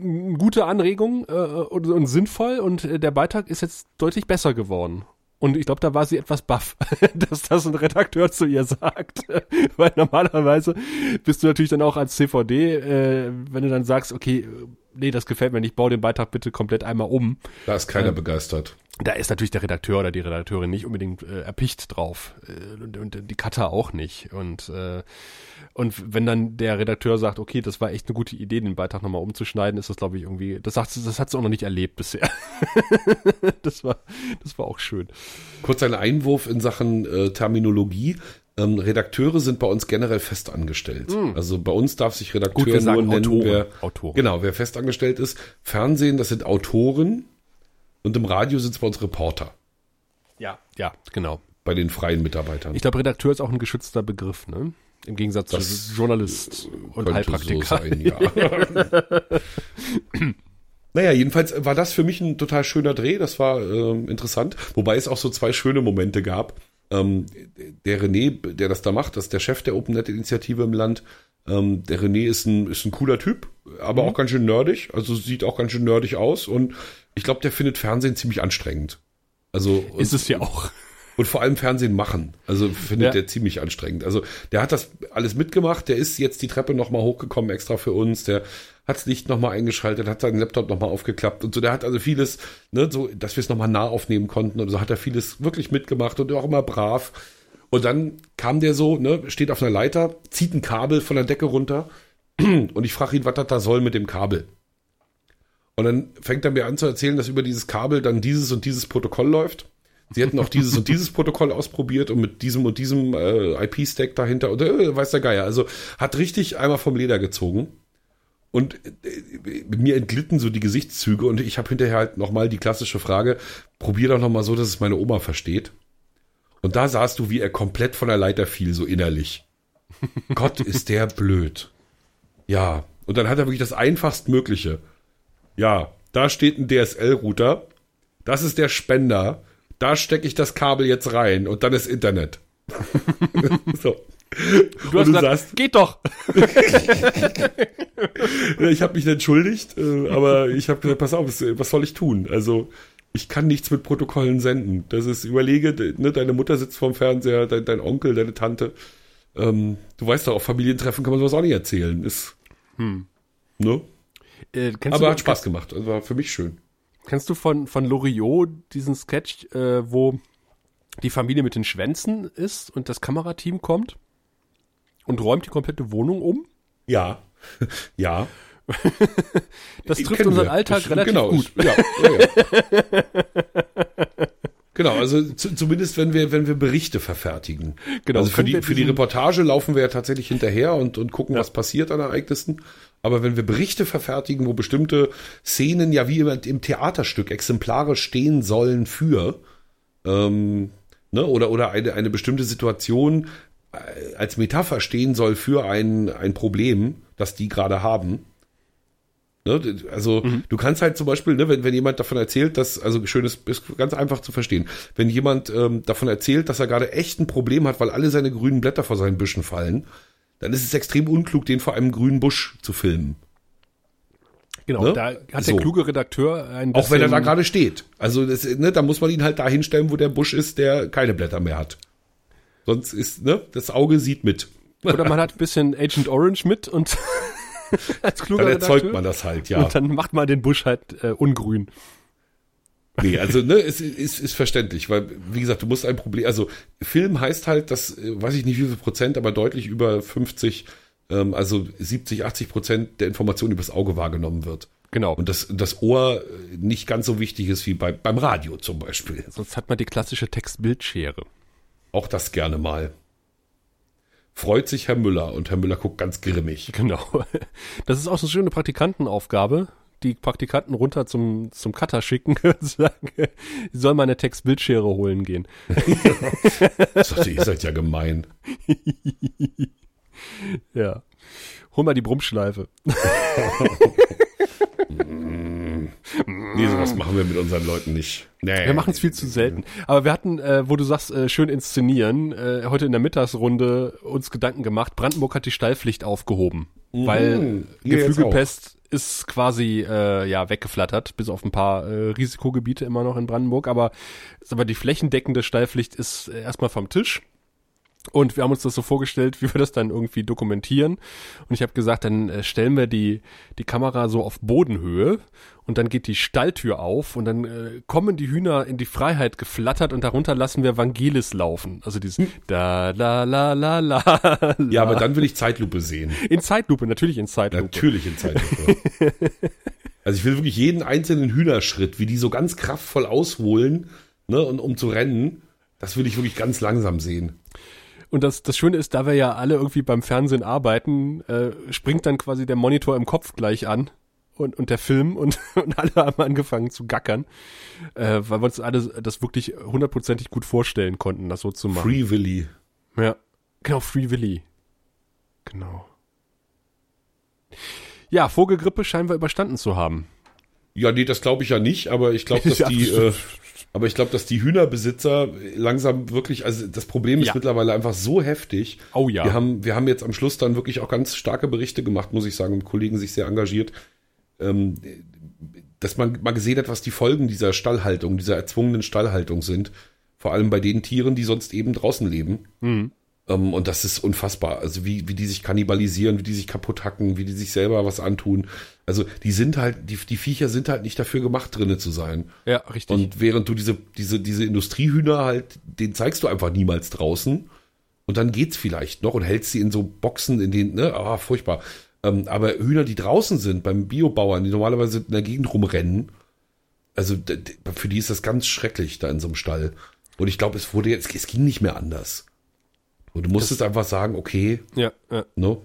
eine gute Anregung äh, und, und sinnvoll und äh, der Beitrag ist jetzt deutlich besser geworden. Und ich glaube, da war sie etwas baff, dass das ein Redakteur zu ihr sagt. Weil normalerweise bist du natürlich dann auch als CVD, äh, wenn du dann sagst, okay, nee, das gefällt mir nicht, bau den Beitrag bitte komplett einmal um. Da ist keiner ähm, begeistert. Da ist natürlich der Redakteur oder die Redakteurin nicht unbedingt äh, erpicht drauf. Äh, und, und die Cutter auch nicht. Und äh, und wenn dann der Redakteur sagt, okay, das war echt eine gute Idee, den Beitrag nochmal umzuschneiden, ist das, glaube ich, irgendwie, das sagt das hat sie auch noch nicht erlebt bisher. das war, das war auch schön. Kurz ein Einwurf in Sachen äh, Terminologie. Ähm, Redakteure sind bei uns generell fest angestellt. Mm. Also bei uns darf sich Redakteur Gut, nur nennen, Autoren. wer, Autoren. genau, wer fest angestellt ist. Fernsehen, das sind Autoren und im Radio sind es bei uns Reporter. Ja, ja, genau. Bei den freien Mitarbeitern. Ich glaube, Redakteur ist auch ein geschützter Begriff, ne? Im Gegensatz das zu Journalist und Heilpraktiker. So sein, ja. naja, jedenfalls war das für mich ein total schöner Dreh. Das war äh, interessant. Wobei es auch so zwei schöne Momente gab. Ähm, der René, der das da macht, das ist der Chef der OpenNet-Initiative im Land. Ähm, der René ist ein, ist ein cooler Typ, aber mhm. auch ganz schön nerdig. Also sieht auch ganz schön nerdig aus. Und ich glaube, der findet Fernsehen ziemlich anstrengend. Also ist es ja auch und vor allem Fernsehen machen. Also findet ja. der ziemlich anstrengend. Also der hat das alles mitgemacht, der ist jetzt die Treppe nochmal hochgekommen extra für uns, der hat das Licht nochmal eingeschaltet, hat seinen Laptop nochmal aufgeklappt und so, der hat also vieles, ne, so, dass wir es nochmal nah aufnehmen konnten und so hat er vieles wirklich mitgemacht und auch immer brav. Und dann kam der so, ne, steht auf einer Leiter, zieht ein Kabel von der Decke runter und ich frage ihn, was das da soll mit dem Kabel. Und dann fängt er mir an zu erzählen, dass über dieses Kabel dann dieses und dieses Protokoll läuft. Sie hätten auch dieses und dieses Protokoll ausprobiert und mit diesem und diesem äh, IP-Stack dahinter oder äh, weiß der Geier. Also hat richtig einmal vom Leder gezogen. Und äh, mir entglitten so die Gesichtszüge und ich habe hinterher halt nochmal die klassische Frage, probier doch nochmal so, dass es meine Oma versteht. Und da sahst du, wie er komplett von der Leiter fiel, so innerlich. Gott, ist der blöd. Ja, und dann hat er wirklich das einfachst Mögliche. Ja, da steht ein DSL-Router. Das ist der Spender da stecke ich das Kabel jetzt rein und dann ist Internet. so. Du hast du gesagt, sagst, geht doch. ich habe mich entschuldigt, äh, aber ich habe gesagt, pass auf, was soll ich tun? Also ich kann nichts mit Protokollen senden. Das ist, überlege, ne, deine Mutter sitzt vorm Fernseher, dein, dein Onkel, deine Tante. Ähm, du weißt doch, auf Familientreffen kann man sowas auch nicht erzählen. Ist, hm. ne? Äh, aber hat Spaß gemacht. Also war für mich schön. Kennst du von, von Loriot diesen Sketch, äh, wo die Familie mit den Schwänzen ist und das Kamerateam kommt und räumt die komplette Wohnung um? Ja. ja. das trifft Kennen unseren wir. Alltag das, relativ genau, gut. Ja, ja. Genau, also zu, zumindest wenn wir, wenn wir Berichte verfertigen. Genau. Also für die, für die Reportage laufen wir ja tatsächlich hinterher und, und gucken, ja. was passiert an Ereignissen. Aber wenn wir Berichte verfertigen, wo bestimmte Szenen ja wie im Theaterstück exemplarisch stehen sollen für, ähm, ne, oder, oder eine, eine bestimmte Situation äh, als Metapher stehen soll für ein, ein Problem, das die gerade haben, Ne? Also mhm. du kannst halt zum Beispiel, ne, wenn, wenn jemand davon erzählt, dass, also schönes, ist ganz einfach zu verstehen, wenn jemand ähm, davon erzählt, dass er gerade echt ein Problem hat, weil alle seine grünen Blätter vor seinen Büschen fallen, dann ist es extrem unklug, den vor einem grünen Busch zu filmen. Genau, ne? da hat so. der kluge Redakteur ein bisschen Auch wenn er da gerade steht. Also das, ne, da muss man ihn halt da hinstellen, wo der Busch ist, der keine Blätter mehr hat. Sonst ist, ne, das Auge sieht mit. Oder man hat ein bisschen Agent Orange mit und als kluger Dann erzeugt Redakteur. man das halt, ja. Und dann macht man den Busch halt äh, ungrün. Nee, also ne, es ist, ist verständlich, weil wie gesagt, du musst ein Problem, also Film heißt halt, dass, äh, weiß ich nicht wie viel Prozent, aber deutlich über 50, ähm, also 70, 80 Prozent der Information übers Auge wahrgenommen wird. Genau. Und das, das Ohr nicht ganz so wichtig ist wie bei, beim Radio zum Beispiel. Sonst hat man die klassische Text-Bildschere. Auch das gerne mal freut sich Herr Müller und Herr Müller guckt ganz grimmig. Genau. Das ist auch so eine schöne Praktikantenaufgabe, die Praktikanten runter zum, zum Cutter schicken und sagen, sie sollen mal eine Textbildschere holen gehen. Ja. Sagte, ihr seid ja gemein. ja. Hol mal die Brummschleife. Nee, sowas machen wir mit unseren Leuten nicht. Nee. Wir machen es viel zu selten. Aber wir hatten, äh, wo du sagst, äh, schön inszenieren, äh, heute in der Mittagsrunde uns Gedanken gemacht. Brandenburg hat die Stallpflicht aufgehoben, mhm. weil Geflügelpest ist quasi äh, ja weggeflattert, bis auf ein paar äh, Risikogebiete immer noch in Brandenburg. Aber, aber die flächendeckende Stallpflicht ist erstmal vom Tisch. Und wir haben uns das so vorgestellt, wie wir das dann irgendwie dokumentieren. Und ich habe gesagt, dann äh, stellen wir die, die Kamera so auf Bodenhöhe und dann geht die Stalltür auf und dann äh, kommen die Hühner in die Freiheit geflattert und darunter lassen wir Vangelis laufen. Also dieses hm. da la la la la. Ja, aber dann will ich Zeitlupe sehen. In Zeitlupe, natürlich in Zeitlupe. Natürlich in Zeitlupe. also ich will wirklich jeden einzelnen Hühnerschritt, wie die so ganz kraftvoll ausholen, ne, und um zu rennen, das will ich wirklich ganz langsam sehen. Und das, das Schöne ist, da wir ja alle irgendwie beim Fernsehen arbeiten, äh, springt dann quasi der Monitor im Kopf gleich an und, und der Film und, und alle haben angefangen zu gackern, äh, weil wir uns alle das wirklich hundertprozentig gut vorstellen konnten, das so zu machen. Free Willy. Ja, genau, Free Willy. Genau. Ja, Vogelgrippe scheinen wir überstanden zu haben. Ja, nee, das glaube ich ja nicht, aber ich glaube, dass die, äh, aber ich glaube, dass die Hühnerbesitzer langsam wirklich, also das Problem ist ja. mittlerweile einfach so heftig. Oh ja. Wir haben, wir haben jetzt am Schluss dann wirklich auch ganz starke Berichte gemacht, muss ich sagen, und Kollegen sich sehr engagiert, ähm, dass man mal gesehen hat, was die Folgen dieser Stallhaltung, dieser erzwungenen Stallhaltung sind. Vor allem bei den Tieren, die sonst eben draußen leben. Mhm. Ähm, und das ist unfassbar. Also wie, wie die sich kannibalisieren, wie die sich kaputt hacken, wie die sich selber was antun. Also die sind halt, die, die Viecher sind halt nicht dafür gemacht, drinnen zu sein. Ja, richtig. Und während du diese, diese, diese Industriehühner halt, den zeigst du einfach niemals draußen. Und dann geht's vielleicht noch und hältst sie in so Boxen, in denen, ne, ah, furchtbar. Ähm, aber Hühner, die draußen sind, beim Biobauern, die normalerweise in der Gegend rumrennen, also für die ist das ganz schrecklich da in so einem Stall. Und ich glaube, es wurde jetzt, es ging nicht mehr anders. Und du musstest das, einfach sagen, okay. Ja, ja. No?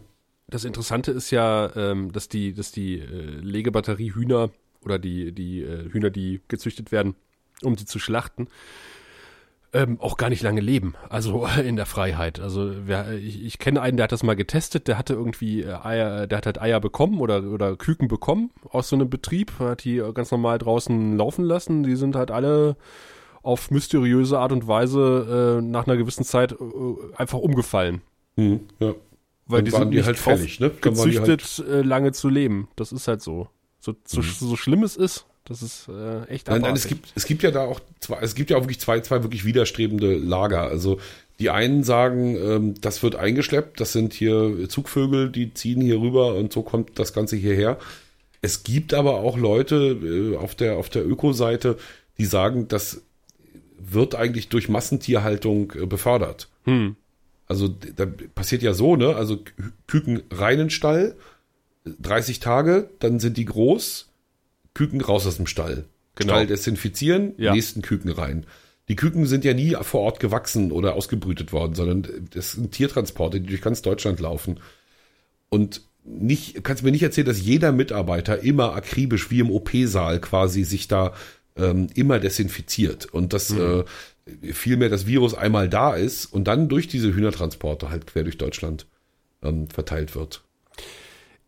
Das Interessante ist ja, ähm, dass die, dass die äh, Legebatterie-Hühner oder die, die äh, Hühner, die gezüchtet werden, um sie zu schlachten, ähm, auch gar nicht lange leben, also in der Freiheit. Also wer, ich, ich kenne einen, der hat das mal getestet, der hatte irgendwie äh, Eier, der hat halt Eier bekommen oder, oder Küken bekommen aus so einem Betrieb, hat die ganz normal draußen laufen lassen, die sind halt alle auf mysteriöse Art und Weise äh, nach einer gewissen Zeit äh, einfach umgefallen. Hm, ja. Weil Dann die sind die halt fällig, ne? gezüchtet, halt äh, lange zu leben. Das ist halt so. So, so, mhm. so schlimm es ist, das ist äh, echt nein, nein, es gibt es gibt ja da auch zwei, es gibt ja auch wirklich zwei zwei wirklich widerstrebende Lager. Also die einen sagen, ähm, das wird eingeschleppt, das sind hier Zugvögel, die ziehen hier rüber und so kommt das Ganze hierher. Es gibt aber auch Leute äh, auf der auf der Öko-Seite, die sagen, das wird eigentlich durch Massentierhaltung äh, befördert. Hm. Also da passiert ja so, ne? Also Küken reinen Stall, 30 Tage, dann sind die groß, Küken raus aus dem Stall. Genau. Stall desinfizieren, ja. nächsten Küken rein. Die Küken sind ja nie vor Ort gewachsen oder ausgebrütet worden, sondern das sind Tiertransporte, die durch ganz Deutschland laufen. Und nicht, kannst mir nicht erzählen, dass jeder Mitarbeiter immer akribisch wie im OP-Saal quasi sich da ähm, immer desinfiziert und dass mhm. äh, vielmehr das Virus einmal da ist und dann durch diese Hühnertransporte halt quer durch Deutschland ähm, verteilt wird.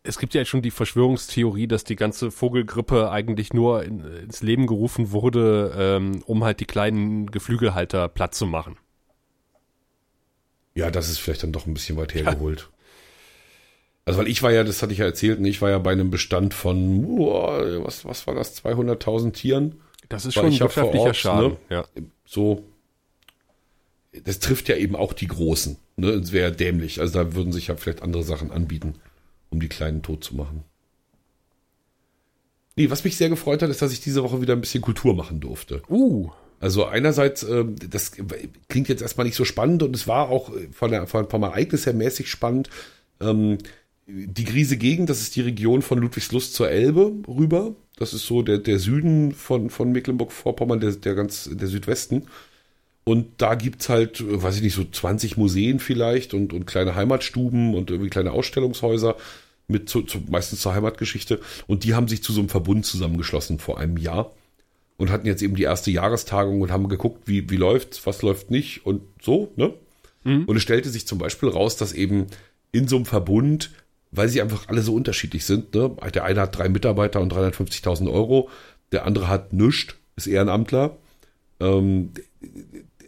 es gibt ja jetzt schon die Verschwörungstheorie, dass die ganze Vogelgrippe eigentlich nur in, ins Leben gerufen wurde, ähm, um halt die kleinen Geflügelhalter platt zu machen. Ja, das ist vielleicht dann doch ein bisschen weit hergeholt. Ja. Also, weil ich war ja, das hatte ich ja erzählt, ne, ich war ja bei einem Bestand von, was, was war das, 200.000 Tieren. Das ist schon ein wirtschaftlicher Ort, Schaden. Ne? Ja. So, das trifft ja eben auch die Großen. Ne? Es wäre dämlich. Also da würden sich ja vielleicht andere Sachen anbieten um die Kleinen tot zu machen. Nee, was mich sehr gefreut hat, ist, dass ich diese Woche wieder ein bisschen Kultur machen durfte. Uh. Also einerseits, äh, das klingt jetzt erstmal nicht so spannend und es war auch von der, von, vom Ereignis her mäßig spannend. Ähm, die Grise Gegend, das ist die Region von Ludwigslust zur Elbe rüber. Das ist so der, der Süden von, von Mecklenburg-Vorpommern, der, der ganz, der Südwesten. Und da gibt's halt, weiß ich nicht, so 20 Museen vielleicht und, und kleine Heimatstuben und irgendwie kleine Ausstellungshäuser mit zu, zu, meistens zur Heimatgeschichte. Und die haben sich zu so einem Verbund zusammengeschlossen vor einem Jahr und hatten jetzt eben die erste Jahrestagung und haben geguckt, wie, wie läuft's, was läuft nicht und so, ne? Mhm. Und es stellte sich zum Beispiel raus, dass eben in so einem Verbund, weil sie einfach alle so unterschiedlich sind, ne? Der eine hat drei Mitarbeiter und 350.000 Euro, der andere hat nichts, ist Ehrenamtler. Ähm,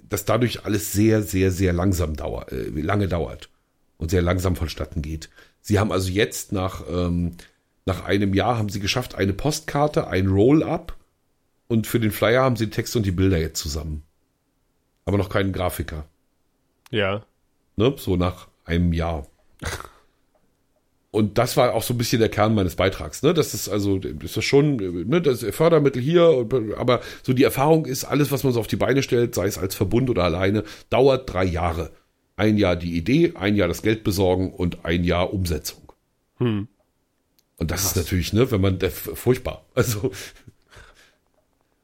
dass dadurch alles sehr, sehr, sehr langsam dauert, äh, lange dauert und sehr langsam vonstatten geht. Sie haben also jetzt nach, ähm, nach einem Jahr haben sie geschafft, eine Postkarte, ein Roll-up und für den Flyer haben sie den Text und die Bilder jetzt zusammen. Aber noch keinen Grafiker. Ja. Ne? So nach einem Jahr. Und das war auch so ein bisschen der Kern meines Beitrags. Ne? Das ist also, das ist schon, ne, das Fördermittel hier, aber so die Erfahrung ist, alles, was man so auf die Beine stellt, sei es als Verbund oder alleine, dauert drei Jahre. Ein Jahr die Idee, ein Jahr das Geld besorgen und ein Jahr Umsetzung. Hm. Und das Krass. ist natürlich, ne, wenn man, furchtbar. Also,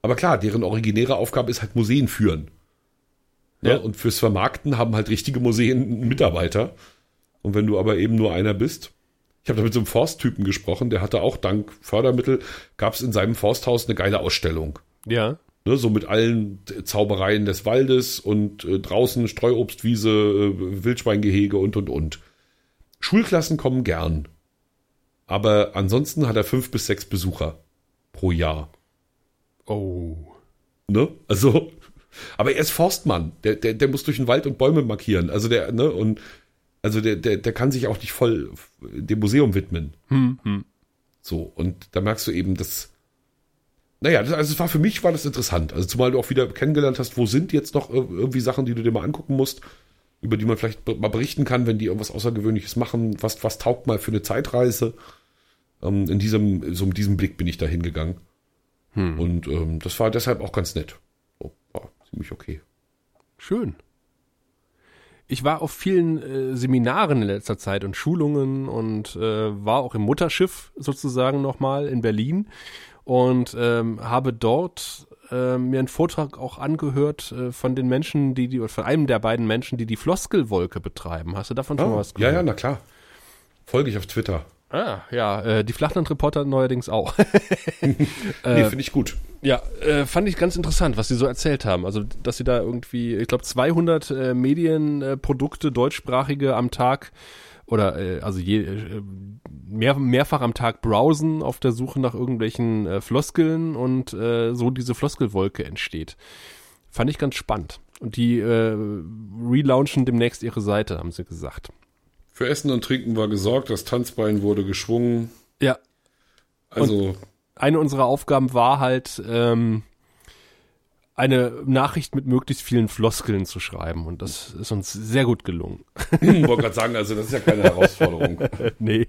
aber klar, deren originäre Aufgabe ist halt Museen führen. Ne? Ja. Und fürs Vermarkten haben halt richtige Museen Mitarbeiter. Und wenn du aber eben nur einer bist, ich habe da mit so einem Forsttypen gesprochen, der hatte auch dank Fördermittel, gab es in seinem Forsthaus eine geile Ausstellung. Ja. Ne, so mit allen Zaubereien des Waldes und äh, draußen Streuobstwiese, äh, Wildschweingehege und und und. Schulklassen kommen gern. Aber ansonsten hat er fünf bis sechs Besucher pro Jahr. Oh. Ne? Also, aber er ist Forstmann. Der, der, der muss durch den Wald und Bäume markieren. Also der, ne, und also der, der, der kann sich auch nicht voll dem Museum widmen. Hm, hm. So, und da merkst du eben, dass. Naja, das, also es war für mich war das interessant. Also zumal du auch wieder kennengelernt hast, wo sind jetzt noch irgendwie Sachen, die du dir mal angucken musst, über die man vielleicht mal berichten kann, wenn die irgendwas Außergewöhnliches machen. Was, was taugt mal für eine Zeitreise? Ähm, in diesem, so mit diesem Blick bin ich da hingegangen. Hm. Und ähm, das war deshalb auch ganz nett. So, war ziemlich okay. Schön ich war auf vielen äh, Seminaren in letzter Zeit und Schulungen und äh, war auch im Mutterschiff sozusagen nochmal in Berlin und ähm, habe dort äh, mir einen Vortrag auch angehört äh, von den Menschen, die die, oder von einem der beiden Menschen, die die Floskelwolke betreiben. Hast du davon schon mal was gehört? Ja, ja, na klar. Folge ich auf Twitter. Ah, ja, äh, die Flachlandreporter neuerdings auch. nee, äh, finde ich gut. Ja, äh, fand ich ganz interessant, was sie so erzählt haben. Also, dass sie da irgendwie, ich glaube, 200 äh, Medienprodukte, deutschsprachige am Tag oder äh, also je, äh, mehr, mehrfach am Tag browsen auf der Suche nach irgendwelchen äh, Floskeln und äh, so diese Floskelwolke entsteht. Fand ich ganz spannend. Und die äh, relaunchen demnächst ihre Seite, haben sie gesagt. Für Essen und Trinken war gesorgt, das Tanzbein wurde geschwungen. Ja. Also. Und eine unserer Aufgaben war halt, ähm, eine Nachricht mit möglichst vielen Floskeln zu schreiben. Und das ist uns sehr gut gelungen. Ich hm, wollte gerade sagen, also das ist ja keine Herausforderung. nee,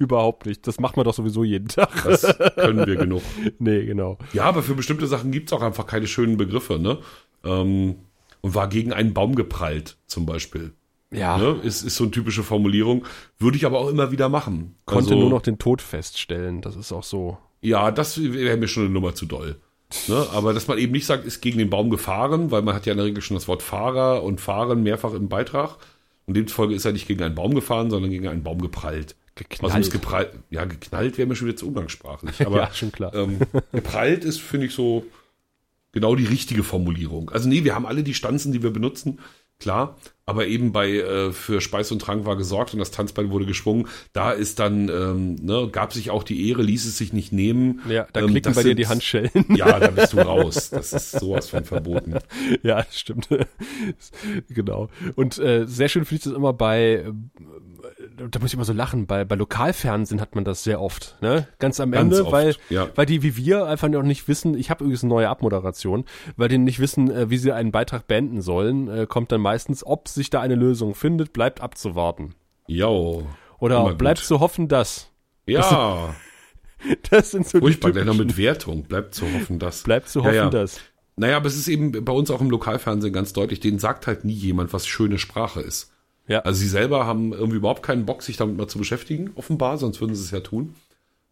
überhaupt nicht. Das macht man doch sowieso jeden Tag. Das können wir genug. Nee, genau. Ja, aber für bestimmte Sachen gibt es auch einfach keine schönen Begriffe, ne? Ähm, und war gegen einen Baum geprallt, zum Beispiel. Ja. Ne? Ist, ist so eine typische Formulierung. Würde ich aber auch immer wieder machen. Konnte also, nur noch den Tod feststellen. Das ist auch so. Ja, das wäre mir schon eine Nummer zu doll. Ne? Aber dass man eben nicht sagt, ist gegen den Baum gefahren, weil man hat ja in der Regel schon das Wort Fahrer und Fahren mehrfach im Beitrag. Und demzufolge ist er nicht gegen einen Baum gefahren, sondern gegen einen Baum geprallt. Geknallt. Also geprallt, ja, geknallt wäre mir schon wieder zu umgangssprachlich. Aber, ja, schon klar. Ähm, geprallt ist, finde ich, so genau die richtige Formulierung. Also nee, wir haben alle die Stanzen, die wir benutzen, klar. Aber eben bei äh, für Speis und Trank war gesorgt und das Tanzbein wurde geschwungen. Da ist dann ähm, ne, gab sich auch die Ehre, ließ es sich nicht nehmen. Ja, da ähm, klicken bei sind, dir die Handschellen. Ja, da bist du raus. Das ist sowas von verboten. Ja, das stimmt. genau. Und äh, sehr schön finde ich das immer bei da muss ich immer so lachen, bei, bei Lokalfernsehen hat man das sehr oft, ne? Ganz am Ganz Ende, oft, weil, ja. weil die wie wir einfach noch nicht wissen, ich habe übrigens eine neue Abmoderation, weil die nicht wissen, äh, wie sie einen Beitrag beenden sollen, äh, kommt dann meistens, ob sich da eine Lösung findet, bleibt abzuwarten. Jo. Oder bleibt zu hoffen, dass. Ja. Das, das sind so Furchtbar, gleich noch mit Wertung. Bleibt zu hoffen, dass. Bleibt zu hoffen, ja, ja. dass. Naja, aber es ist eben bei uns auch im Lokalfernsehen ganz deutlich, denen sagt halt nie jemand, was schöne Sprache ist. Ja. Also sie selber haben irgendwie überhaupt keinen Bock, sich damit mal zu beschäftigen, offenbar, sonst würden sie es ja tun.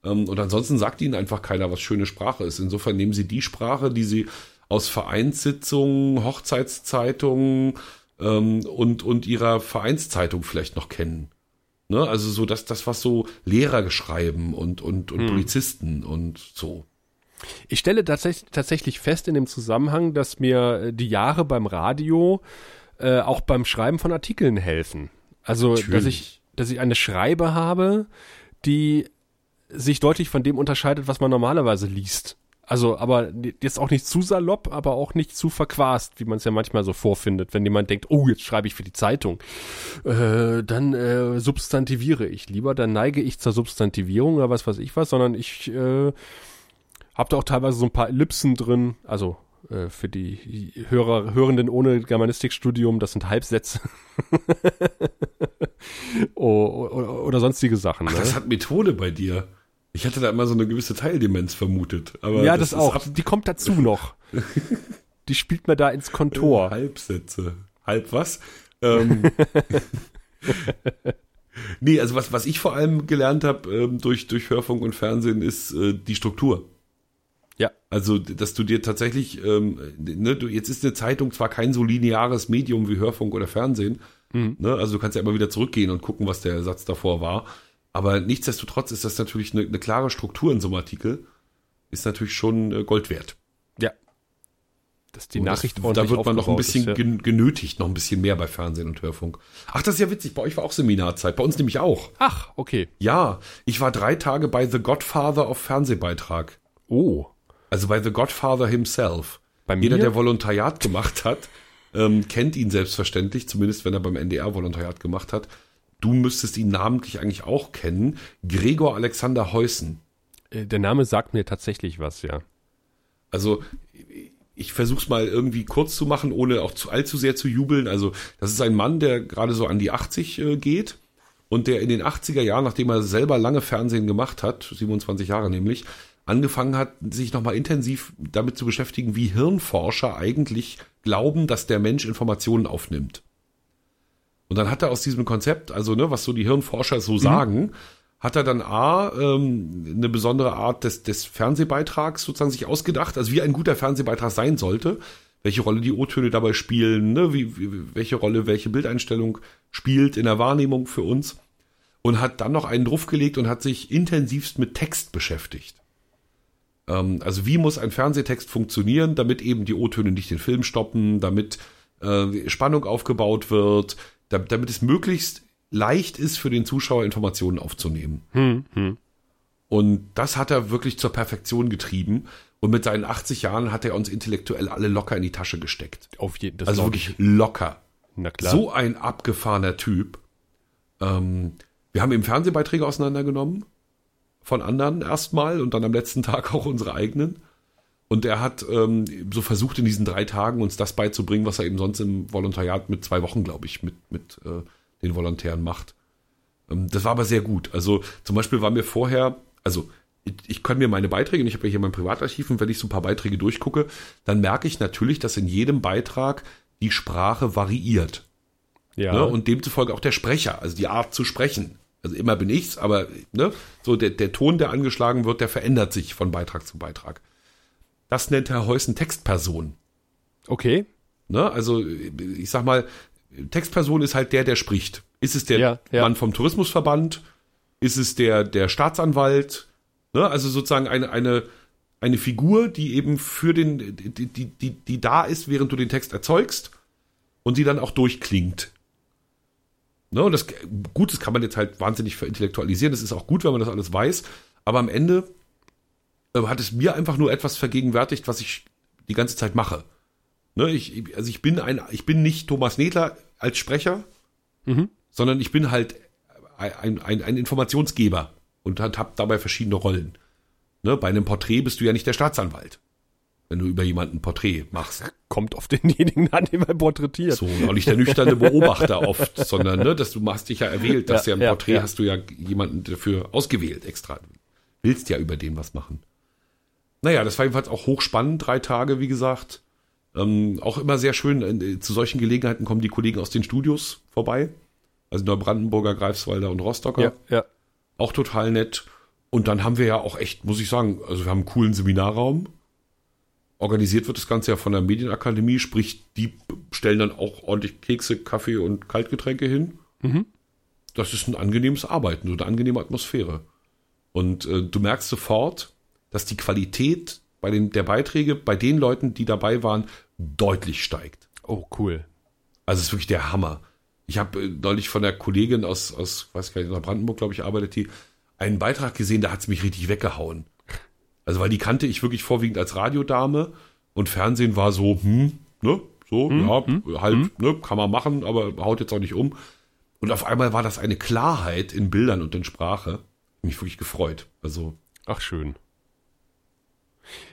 Ähm, und ansonsten sagt ihnen einfach keiner, was schöne Sprache ist. Insofern nehmen sie die Sprache, die sie aus Vereinssitzungen, Hochzeitszeitungen ähm, und, und ihrer Vereinszeitung vielleicht noch kennen. Ne? Also so das, das, was so Lehrer schreiben und, und, und hm. Polizisten und so. Ich stelle tatsächlich, tatsächlich fest in dem Zusammenhang, dass mir die Jahre beim Radio äh, auch beim Schreiben von Artikeln helfen. Also, Natürlich. dass ich, dass ich eine Schreibe habe, die sich deutlich von dem unterscheidet, was man normalerweise liest. Also, aber jetzt auch nicht zu salopp, aber auch nicht zu verquast, wie man es ja manchmal so vorfindet, wenn jemand denkt, oh, jetzt schreibe ich für die Zeitung. Äh, dann äh, substantiviere ich lieber, dann neige ich zur Substantivierung oder was weiß ich was, sondern ich äh, habe da auch teilweise so ein paar Ellipsen drin, also äh, für die Hörer, Hörenden ohne Germanistikstudium, das sind Halbsätze. oh, oder, oder, sonstige Sachen. Ach, ne? das hat Methode bei dir. Ich hatte da immer so eine gewisse Teildemenz vermutet. Aber ja, das, das auch. Die kommt dazu noch. die spielt mir da ins Kontor. Äh, Halbsätze. Halb was? Ähm, nee, also was, was ich vor allem gelernt habe ähm, durch, durch Hörfunk und Fernsehen ist äh, die Struktur. Ja. Also, dass du dir tatsächlich, ähm, ne, du, jetzt ist eine Zeitung zwar kein so lineares Medium wie Hörfunk oder Fernsehen, mhm. ne, also du kannst ja immer wieder zurückgehen und gucken, was der Satz davor war. Aber nichtsdestotrotz ist das natürlich eine, eine klare Struktur in so einem Artikel, ist natürlich schon äh, Gold wert. Ja. Dass die Nachricht das, Da wird man noch ein bisschen ist, ja. genötigt, noch ein bisschen mehr bei Fernsehen und Hörfunk. Ach, das ist ja witzig, bei euch war auch Seminarzeit, bei uns nämlich auch. Ach, okay. Ja, ich war drei Tage bei The Godfather auf Fernsehbeitrag. Oh. Also bei The Godfather himself. Bei mir? Jeder, der Volontariat gemacht hat, ähm, kennt ihn selbstverständlich, zumindest wenn er beim NDR Volontariat gemacht hat. Du müsstest ihn namentlich eigentlich auch kennen. Gregor Alexander Heusen. Äh, der Name sagt mir tatsächlich was, ja. Also ich versuche es mal irgendwie kurz zu machen, ohne auch zu allzu sehr zu jubeln. Also das ist ein Mann, der gerade so an die 80 äh, geht und der in den 80er Jahren, nachdem er selber lange Fernsehen gemacht hat, 27 Jahre nämlich, angefangen hat, sich nochmal intensiv damit zu beschäftigen, wie Hirnforscher eigentlich glauben, dass der Mensch Informationen aufnimmt. Und dann hat er aus diesem Konzept, also ne, was so die Hirnforscher so mhm. sagen, hat er dann A, ähm, eine besondere Art des, des Fernsehbeitrags sozusagen sich ausgedacht, also wie ein guter Fernsehbeitrag sein sollte, welche Rolle die O-Töne dabei spielen, ne, wie, wie, welche Rolle welche Bildeinstellung spielt in der Wahrnehmung für uns und hat dann noch einen draufgelegt und hat sich intensivst mit Text beschäftigt. Ähm, also wie muss ein Fernsehtext funktionieren, damit eben die O-Töne nicht den Film stoppen, damit äh, Spannung aufgebaut wird, damit es möglichst leicht ist für den Zuschauer Informationen aufzunehmen. Hm, hm. Und das hat er wirklich zur Perfektion getrieben. Und mit seinen 80 Jahren hat er uns intellektuell alle locker in die Tasche gesteckt. Auf jeden Fall. Also wirklich locker. Na klar. So ein abgefahrener Typ. Ähm, wir haben eben Fernsehbeiträge auseinandergenommen von anderen erstmal und dann am letzten Tag auch unsere eigenen. Und er hat ähm, so versucht in diesen drei Tagen uns das beizubringen, was er eben sonst im Volontariat mit zwei Wochen, glaube ich, mit, mit äh, den Volontären macht. Ähm, das war aber sehr gut. Also zum Beispiel war mir vorher, also ich, ich kann mir meine Beiträge, ich habe ja hier mein Privatarchiv und wenn ich so ein paar Beiträge durchgucke, dann merke ich natürlich, dass in jedem Beitrag die Sprache variiert. Ja. Ne? Und demzufolge auch der Sprecher, also die Art zu sprechen. Also immer bin ich's, aber ne, so der, der Ton, der angeschlagen wird, der verändert sich von Beitrag zu Beitrag. Das nennt Herr Heusen Textperson. Okay. Ne, also ich sag mal, Textperson ist halt der, der spricht. Ist es der ja, ja. Mann vom Tourismusverband? Ist es der, der Staatsanwalt? Ne, also sozusagen eine, eine, eine Figur, die eben für den, die, die, die, die da ist, während du den Text erzeugst und die dann auch durchklingt Ne, und das, gut, das kann man jetzt halt wahnsinnig verintellektualisieren. Das ist auch gut, wenn man das alles weiß. Aber am Ende hat es mir einfach nur etwas vergegenwärtigt, was ich die ganze Zeit mache. Ne, ich, also ich bin ein, ich bin nicht Thomas Nedler als Sprecher, mhm. sondern ich bin halt ein, ein, ein Informationsgeber und habe dabei verschiedene Rollen. Ne, bei einem Porträt bist du ja nicht der Staatsanwalt wenn du über jemanden ein Porträt machst. Kommt auf denjenigen an, den man porträtiert. So, auch nicht der nüchterne Beobachter oft, sondern, ne, dass du machst dich ja erwählt, dass ja, ja ein Porträt ja. hast du ja jemanden dafür ausgewählt extra. Willst ja über den was machen. Naja, das war jedenfalls auch hochspannend, drei Tage, wie gesagt. Ähm, auch immer sehr schön, äh, zu solchen Gelegenheiten kommen die Kollegen aus den Studios vorbei. Also Neubrandenburger, Greifswalder und Rostocker. Ja, ja. Auch total nett. Und dann haben wir ja auch echt, muss ich sagen, also wir haben einen coolen Seminarraum Organisiert wird das Ganze ja von der Medienakademie, sprich, die stellen dann auch ordentlich Kekse, Kaffee und Kaltgetränke hin. Mhm. Das ist ein angenehmes Arbeiten, so eine angenehme Atmosphäre. Und äh, du merkst sofort, dass die Qualität bei den, der Beiträge bei den Leuten, die dabei waren, deutlich steigt. Oh, cool. Also es ist wirklich der Hammer. Ich habe äh, neulich von der Kollegin aus, aus weiß gar nicht, Brandenburg, glaube ich, arbeitet die, einen Beitrag gesehen, da hat es mich richtig weggehauen. Also, weil die kannte ich wirklich vorwiegend als Radiodame und Fernsehen war so, hm, ne, so, hm, ja, hm, halt, hm. ne, kann man machen, aber haut jetzt auch nicht um. Und auf einmal war das eine Klarheit in Bildern und in Sprache. Mich wirklich gefreut. Also. Ach, schön.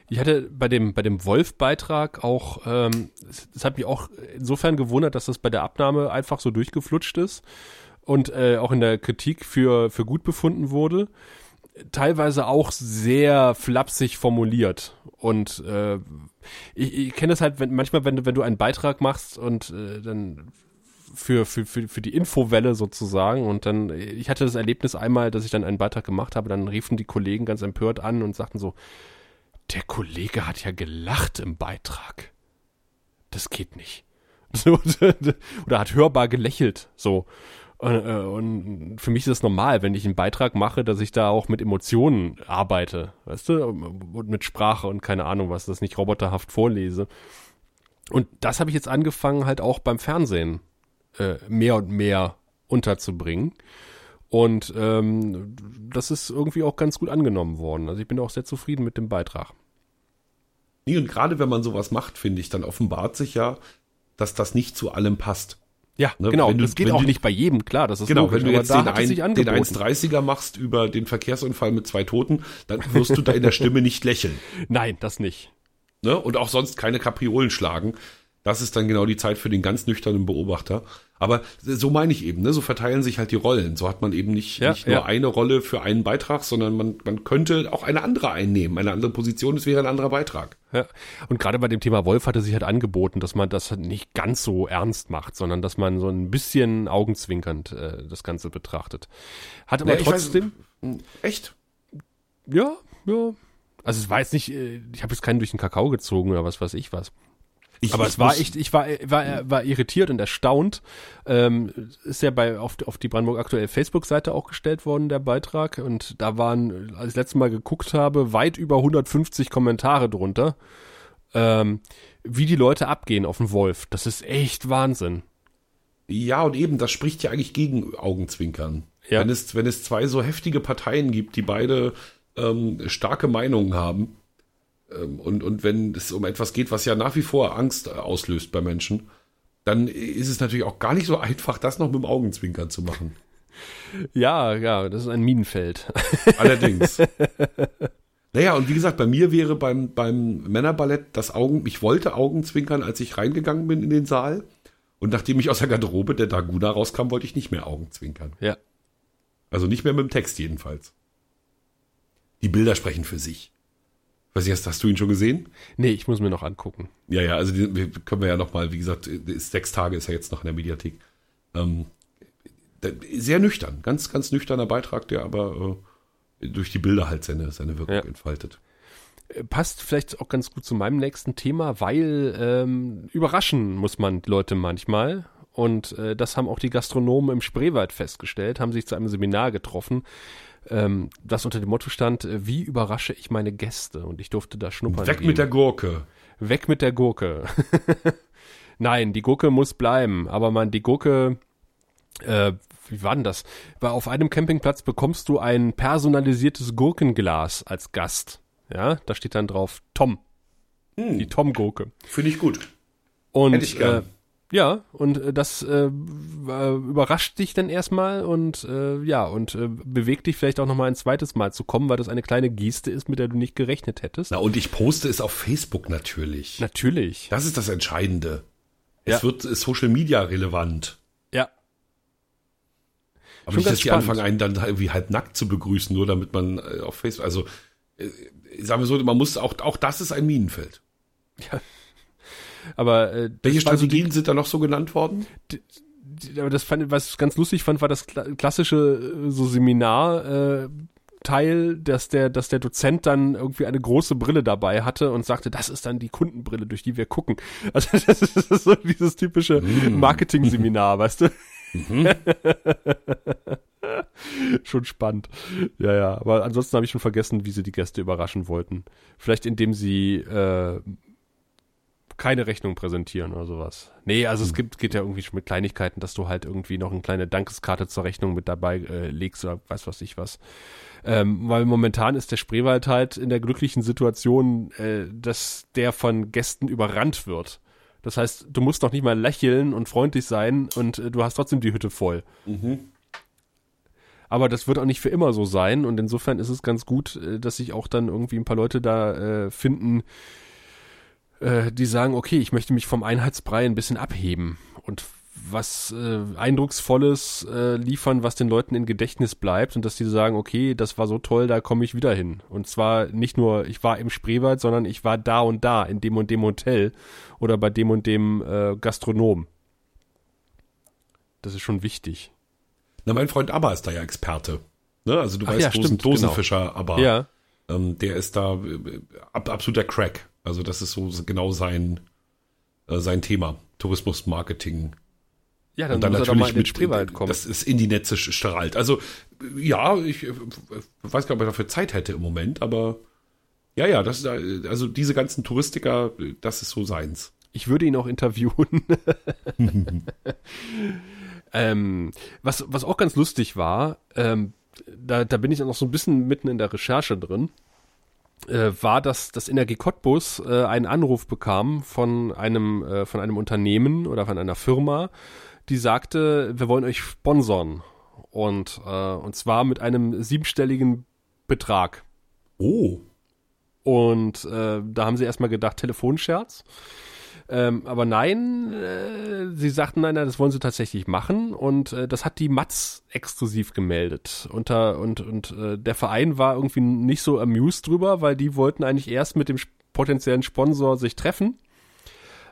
Ich hatte bei dem, bei dem Wolf-Beitrag auch, ähm, das hat mich auch insofern gewundert, dass das bei der Abnahme einfach so durchgeflutscht ist und äh, auch in der Kritik für, für gut befunden wurde teilweise auch sehr flapsig formuliert. Und äh, ich, ich kenne das halt wenn, manchmal, wenn wenn du einen Beitrag machst und äh, dann für, für, für, für die Infowelle sozusagen. Und dann, ich hatte das Erlebnis einmal, dass ich dann einen Beitrag gemacht habe, dann riefen die Kollegen ganz empört an und sagten so, der Kollege hat ja gelacht im Beitrag. Das geht nicht. oder hat hörbar gelächelt. So. Und, äh, und für mich ist es normal, wenn ich einen Beitrag mache, dass ich da auch mit Emotionen arbeite, weißt du, und mit Sprache und keine Ahnung was, das nicht roboterhaft vorlese. Und das habe ich jetzt angefangen, halt auch beim Fernsehen äh, mehr und mehr unterzubringen. Und ähm, das ist irgendwie auch ganz gut angenommen worden. Also ich bin auch sehr zufrieden mit dem Beitrag. Nee, und gerade wenn man sowas macht, finde ich, dann offenbart sich ja, dass das nicht zu allem passt. Ja, ne? genau. Du, das geht auch du, nicht bei jedem, klar, das ist Genau, logisch, wenn du jetzt den, ein, den 1,30er machst über den Verkehrsunfall mit zwei Toten, dann wirst du da in der Stimme nicht lächeln. Nein, das nicht. Ne? Und auch sonst keine Kapriolen schlagen. Das ist dann genau die Zeit für den ganz nüchternen Beobachter. Aber so meine ich eben, ne? so verteilen sich halt die Rollen. So hat man eben nicht, ja, nicht nur ja. eine Rolle für einen Beitrag, sondern man, man könnte auch eine andere einnehmen, eine andere Position, das wäre ein anderer Beitrag. Ja. Und gerade bei dem Thema Wolf hatte sich halt angeboten, dass man das halt nicht ganz so ernst macht, sondern dass man so ein bisschen augenzwinkernd äh, das Ganze betrachtet. Hat aber trotzdem. Weiß, echt? Ja, ja. Also es war jetzt nicht, äh, ich habe jetzt keinen durch den Kakao gezogen oder was weiß ich was. Ich, aber ich es war echt, ich war, war, war irritiert und erstaunt. Ähm, ist ja bei auf, auf die Brandenburg aktuell Facebook-Seite auch gestellt worden, der Beitrag. Und da waren, als ich das letzte Mal geguckt habe, weit über 150 Kommentare drunter. Ähm, wie die Leute abgehen auf den Wolf. Das ist echt Wahnsinn. Ja, und eben, das spricht ja eigentlich gegen Augenzwinkern. Ja. Wenn, es, wenn es zwei so heftige Parteien gibt, die beide ähm, starke Meinungen haben, und, und wenn es um etwas geht, was ja nach wie vor Angst auslöst bei Menschen, dann ist es natürlich auch gar nicht so einfach, das noch mit dem Augenzwinkern zu machen. Ja, ja, das ist ein Minenfeld. Allerdings. Naja, und wie gesagt, bei mir wäre beim, beim Männerballett das Augen, ich wollte Augenzwinkern, als ich reingegangen bin in den Saal. Und nachdem ich aus der Garderobe der Daguna rauskam, wollte ich nicht mehr Augenzwinkern. Ja. Also nicht mehr mit dem Text jedenfalls. Die Bilder sprechen für sich. Weiß ich, hast, hast du ihn schon gesehen? Nee, ich muss mir noch angucken. Ja, ja, also die, können wir ja noch mal, wie gesagt, sechs Tage ist er jetzt noch in der Mediathek. Ähm, sehr nüchtern, ganz, ganz nüchterner Beitrag, der aber äh, durch die Bilder halt seine, seine Wirkung ja. entfaltet. Äh, passt vielleicht auch ganz gut zu meinem nächsten Thema, weil ähm, überraschen muss man Leute manchmal. Und äh, das haben auch die Gastronomen im Spreewald festgestellt, haben sich zu einem Seminar getroffen ähm, das unter dem Motto stand, äh, wie überrasche ich meine Gäste? Und ich durfte da schnuppern. Weg gehen. mit der Gurke. Weg mit der Gurke. Nein, die Gurke muss bleiben, aber man, die Gurke äh, wie war denn das? Auf einem Campingplatz bekommst du ein personalisiertes Gurkenglas als Gast. Ja, da steht dann drauf Tom. Hm. Die Tom-Gurke. Finde ich gut. Und Hätte ich gern. Äh, ja, und äh, das äh, überrascht dich dann erstmal und äh, ja, und äh, bewegt dich vielleicht auch nochmal ein zweites Mal zu kommen, weil das eine kleine Geste ist, mit der du nicht gerechnet hättest. Na, und ich poste es auf Facebook natürlich. Natürlich. Das ist das Entscheidende. Es ja. wird Social Media relevant. Ja. Aber Schon nicht, dass die anfangen, einen dann irgendwie halb nackt zu begrüßen, nur damit man äh, auf Facebook, also äh, sagen wir so, man muss auch, auch das ist ein Minenfeld. Ja. Aber äh, welche Strategien sind da noch so genannt worden? aber das fand, was ich ganz lustig fand, war das klassische äh, so Seminar. Äh, Teil, dass der, dass der Dozent dann irgendwie eine große Brille dabei hatte und sagte, das ist dann die Kundenbrille, durch die wir gucken. Also das ist, das ist so dieses typische mm. Marketing-Seminar, weißt du? Mhm. schon spannend. Ja, ja. Aber ansonsten habe ich schon vergessen, wie sie die Gäste überraschen wollten. Vielleicht indem sie äh, keine Rechnung präsentieren oder sowas. Nee, also hm. es gibt, geht ja irgendwie schon mit Kleinigkeiten, dass du halt irgendwie noch eine kleine Dankeskarte zur Rechnung mit dabei äh, legst oder weiß was ich was. Ähm, weil momentan ist der Spreewald halt in der glücklichen Situation, äh, dass der von Gästen überrannt wird. Das heißt, du musst noch nicht mal lächeln und freundlich sein und äh, du hast trotzdem die Hütte voll. Mhm. Aber das wird auch nicht für immer so sein und insofern ist es ganz gut, äh, dass sich auch dann irgendwie ein paar Leute da äh, finden, äh, die sagen, okay, ich möchte mich vom Einheitsbrei ein bisschen abheben und was äh, Eindrucksvolles äh, liefern, was den Leuten in Gedächtnis bleibt und dass die sagen, okay, das war so toll, da komme ich wieder hin. Und zwar nicht nur, ich war im Spreewald, sondern ich war da und da, in dem und dem Hotel oder bei dem und dem äh, Gastronom. Das ist schon wichtig. Na, mein Freund Abba ist da ja Experte. Ne? Also du Ach weißt, ja, Dosen, genau. Dosenfischer, genau. aber ja. ähm, der ist da äh, ab, absoluter Crack. Also das ist so genau sein, äh, sein Thema. Tourismus, Marketing. Ja, dann, und dann natürlich mit Spreewald kommen. Das ist in die Netze strahlt. Also ja, ich äh, weiß gar nicht, ob er dafür Zeit hätte im Moment, aber ja, ja, das ist, also diese ganzen Touristiker, das ist so seins. Ich würde ihn auch interviewen. ähm, was, was auch ganz lustig war, ähm, da, da bin ich dann noch so ein bisschen mitten in der Recherche drin äh, war, dass das Energie Cottbus äh, einen Anruf bekam von einem äh, von einem Unternehmen oder von einer Firma, die sagte, wir wollen euch sponsern und äh, und zwar mit einem siebenstelligen Betrag. Oh. Und äh, da haben sie erstmal gedacht Telefonscherz. Ähm, aber nein, äh, sie sagten, nein, nein, das wollen sie tatsächlich machen und äh, das hat die Matz exklusiv gemeldet. Unter, und und äh, der Verein war irgendwie nicht so amused drüber, weil die wollten eigentlich erst mit dem potenziellen Sponsor sich treffen.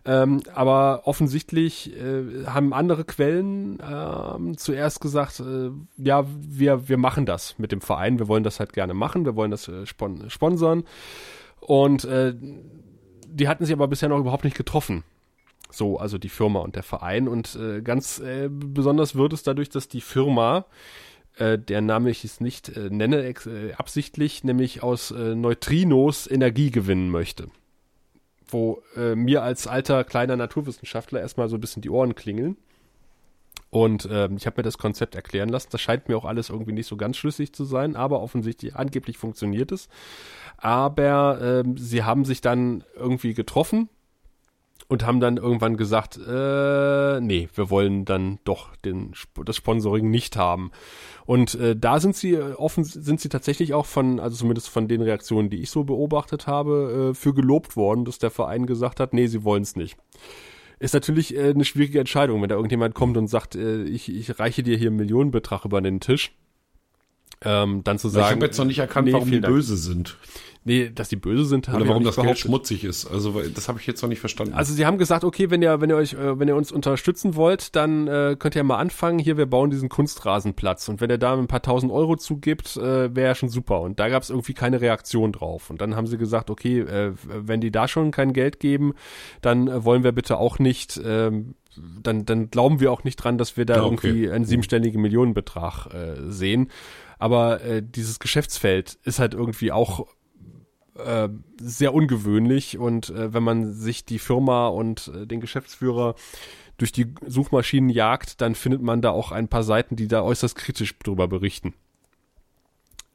Ähm, aber offensichtlich äh, haben andere Quellen äh, zuerst gesagt, äh, ja, wir, wir machen das mit dem Verein, wir wollen das halt gerne machen, wir wollen das äh, spon sponsern. Und äh, die hatten sich aber bisher noch überhaupt nicht getroffen. So, also die Firma und der Verein. Und äh, ganz äh, besonders wird es dadurch, dass die Firma, äh, der Name ich es nicht äh, nenne, äh, absichtlich, nämlich aus äh, Neutrinos Energie gewinnen möchte. Wo mir als alter kleiner Naturwissenschaftler erstmal so ein bisschen die Ohren klingeln. Und ähm, ich habe mir das Konzept erklären lassen. Das scheint mir auch alles irgendwie nicht so ganz schlüssig zu sein, aber offensichtlich, angeblich funktioniert es. Aber ähm, sie haben sich dann irgendwie getroffen und haben dann irgendwann gesagt, äh, nee, wir wollen dann doch den, das Sponsoring nicht haben. Und äh, da sind sie äh, offen, sind sie tatsächlich auch von, also zumindest von den Reaktionen, die ich so beobachtet habe, äh, für gelobt worden, dass der Verein gesagt hat, nee, sie wollen es nicht ist natürlich äh, eine schwierige Entscheidung, wenn da irgendjemand kommt und sagt, äh, ich, ich reiche dir hier einen Millionenbetrag über den Tisch. Ähm, dann zu sagen. Ich habe jetzt noch nicht erkannt, nee, warum die böse sind. Nee, dass die böse sind, haben Oder warum das behauptet. Geld schmutzig ist. Also das habe ich jetzt noch nicht verstanden. Also sie haben gesagt, okay, wenn ihr, wenn ihr euch, äh, wenn ihr uns unterstützen wollt, dann äh, könnt ihr mal anfangen. Hier, wir bauen diesen Kunstrasenplatz. Und wenn ihr da ein paar tausend Euro zugibt, äh, wäre ja schon super. Und da gab es irgendwie keine Reaktion drauf. Und dann haben sie gesagt, okay, äh, wenn die da schon kein Geld geben, dann äh, wollen wir bitte auch nicht. Äh, dann, dann glauben wir auch nicht dran, dass wir da ja, okay. irgendwie einen siebenstelligen Millionenbetrag äh, sehen. Aber äh, dieses Geschäftsfeld ist halt irgendwie auch äh, sehr ungewöhnlich und äh, wenn man sich die Firma und äh, den Geschäftsführer durch die Suchmaschinen jagt, dann findet man da auch ein paar Seiten, die da äußerst kritisch drüber berichten.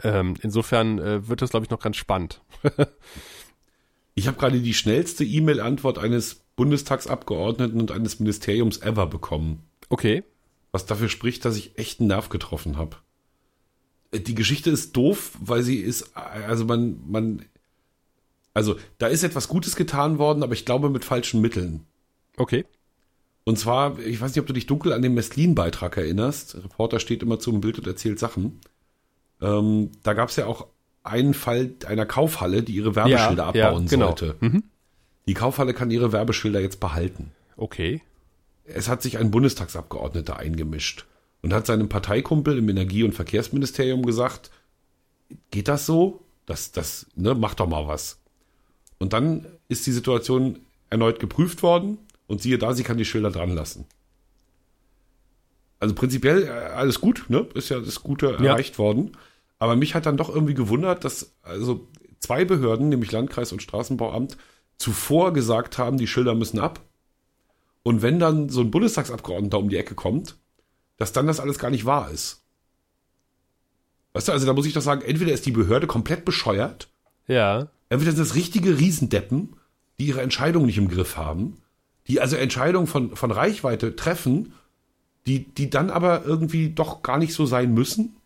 Ähm, insofern äh, wird das, glaube ich, noch ganz spannend. ich habe gerade die schnellste E-Mail-Antwort eines Bundestagsabgeordneten und eines Ministeriums ever bekommen. Okay. Was dafür spricht, dass ich echt einen Nerv getroffen habe. Äh, die Geschichte ist doof, weil sie ist, also man, man, also da ist etwas Gutes getan worden, aber ich glaube mit falschen Mitteln. Okay. Und zwar, ich weiß nicht, ob du dich dunkel an den Messlin-Beitrag erinnerst. Der Reporter steht immer zum Bild und erzählt Sachen. Ähm, da gab es ja auch einen Fall einer Kaufhalle, die ihre Werbeschilder ja, abbauen ja, genau. sollte. Mhm. Die Kaufhalle kann ihre Werbeschilder jetzt behalten. Okay. Es hat sich ein Bundestagsabgeordneter eingemischt und hat seinem Parteikumpel im Energie- und Verkehrsministerium gesagt, geht das so? Das, das, ne, mach doch mal was. Und dann ist die Situation erneut geprüft worden und siehe da, sie kann die Schilder dran lassen. Also prinzipiell äh, alles gut, ne? Ist ja das Gute ja. erreicht worden. Aber mich hat dann doch irgendwie gewundert, dass also zwei Behörden, nämlich Landkreis und Straßenbauamt, zuvor gesagt haben, die Schilder müssen ab. Und wenn dann so ein Bundestagsabgeordneter um die Ecke kommt, dass dann das alles gar nicht wahr ist. Weißt du, also da muss ich doch sagen, entweder ist die Behörde komplett bescheuert. Ja. Entweder sind das richtige Riesendeppen, die ihre Entscheidung nicht im Griff haben, die also Entscheidungen von, von Reichweite treffen, die, die dann aber irgendwie doch gar nicht so sein müssen.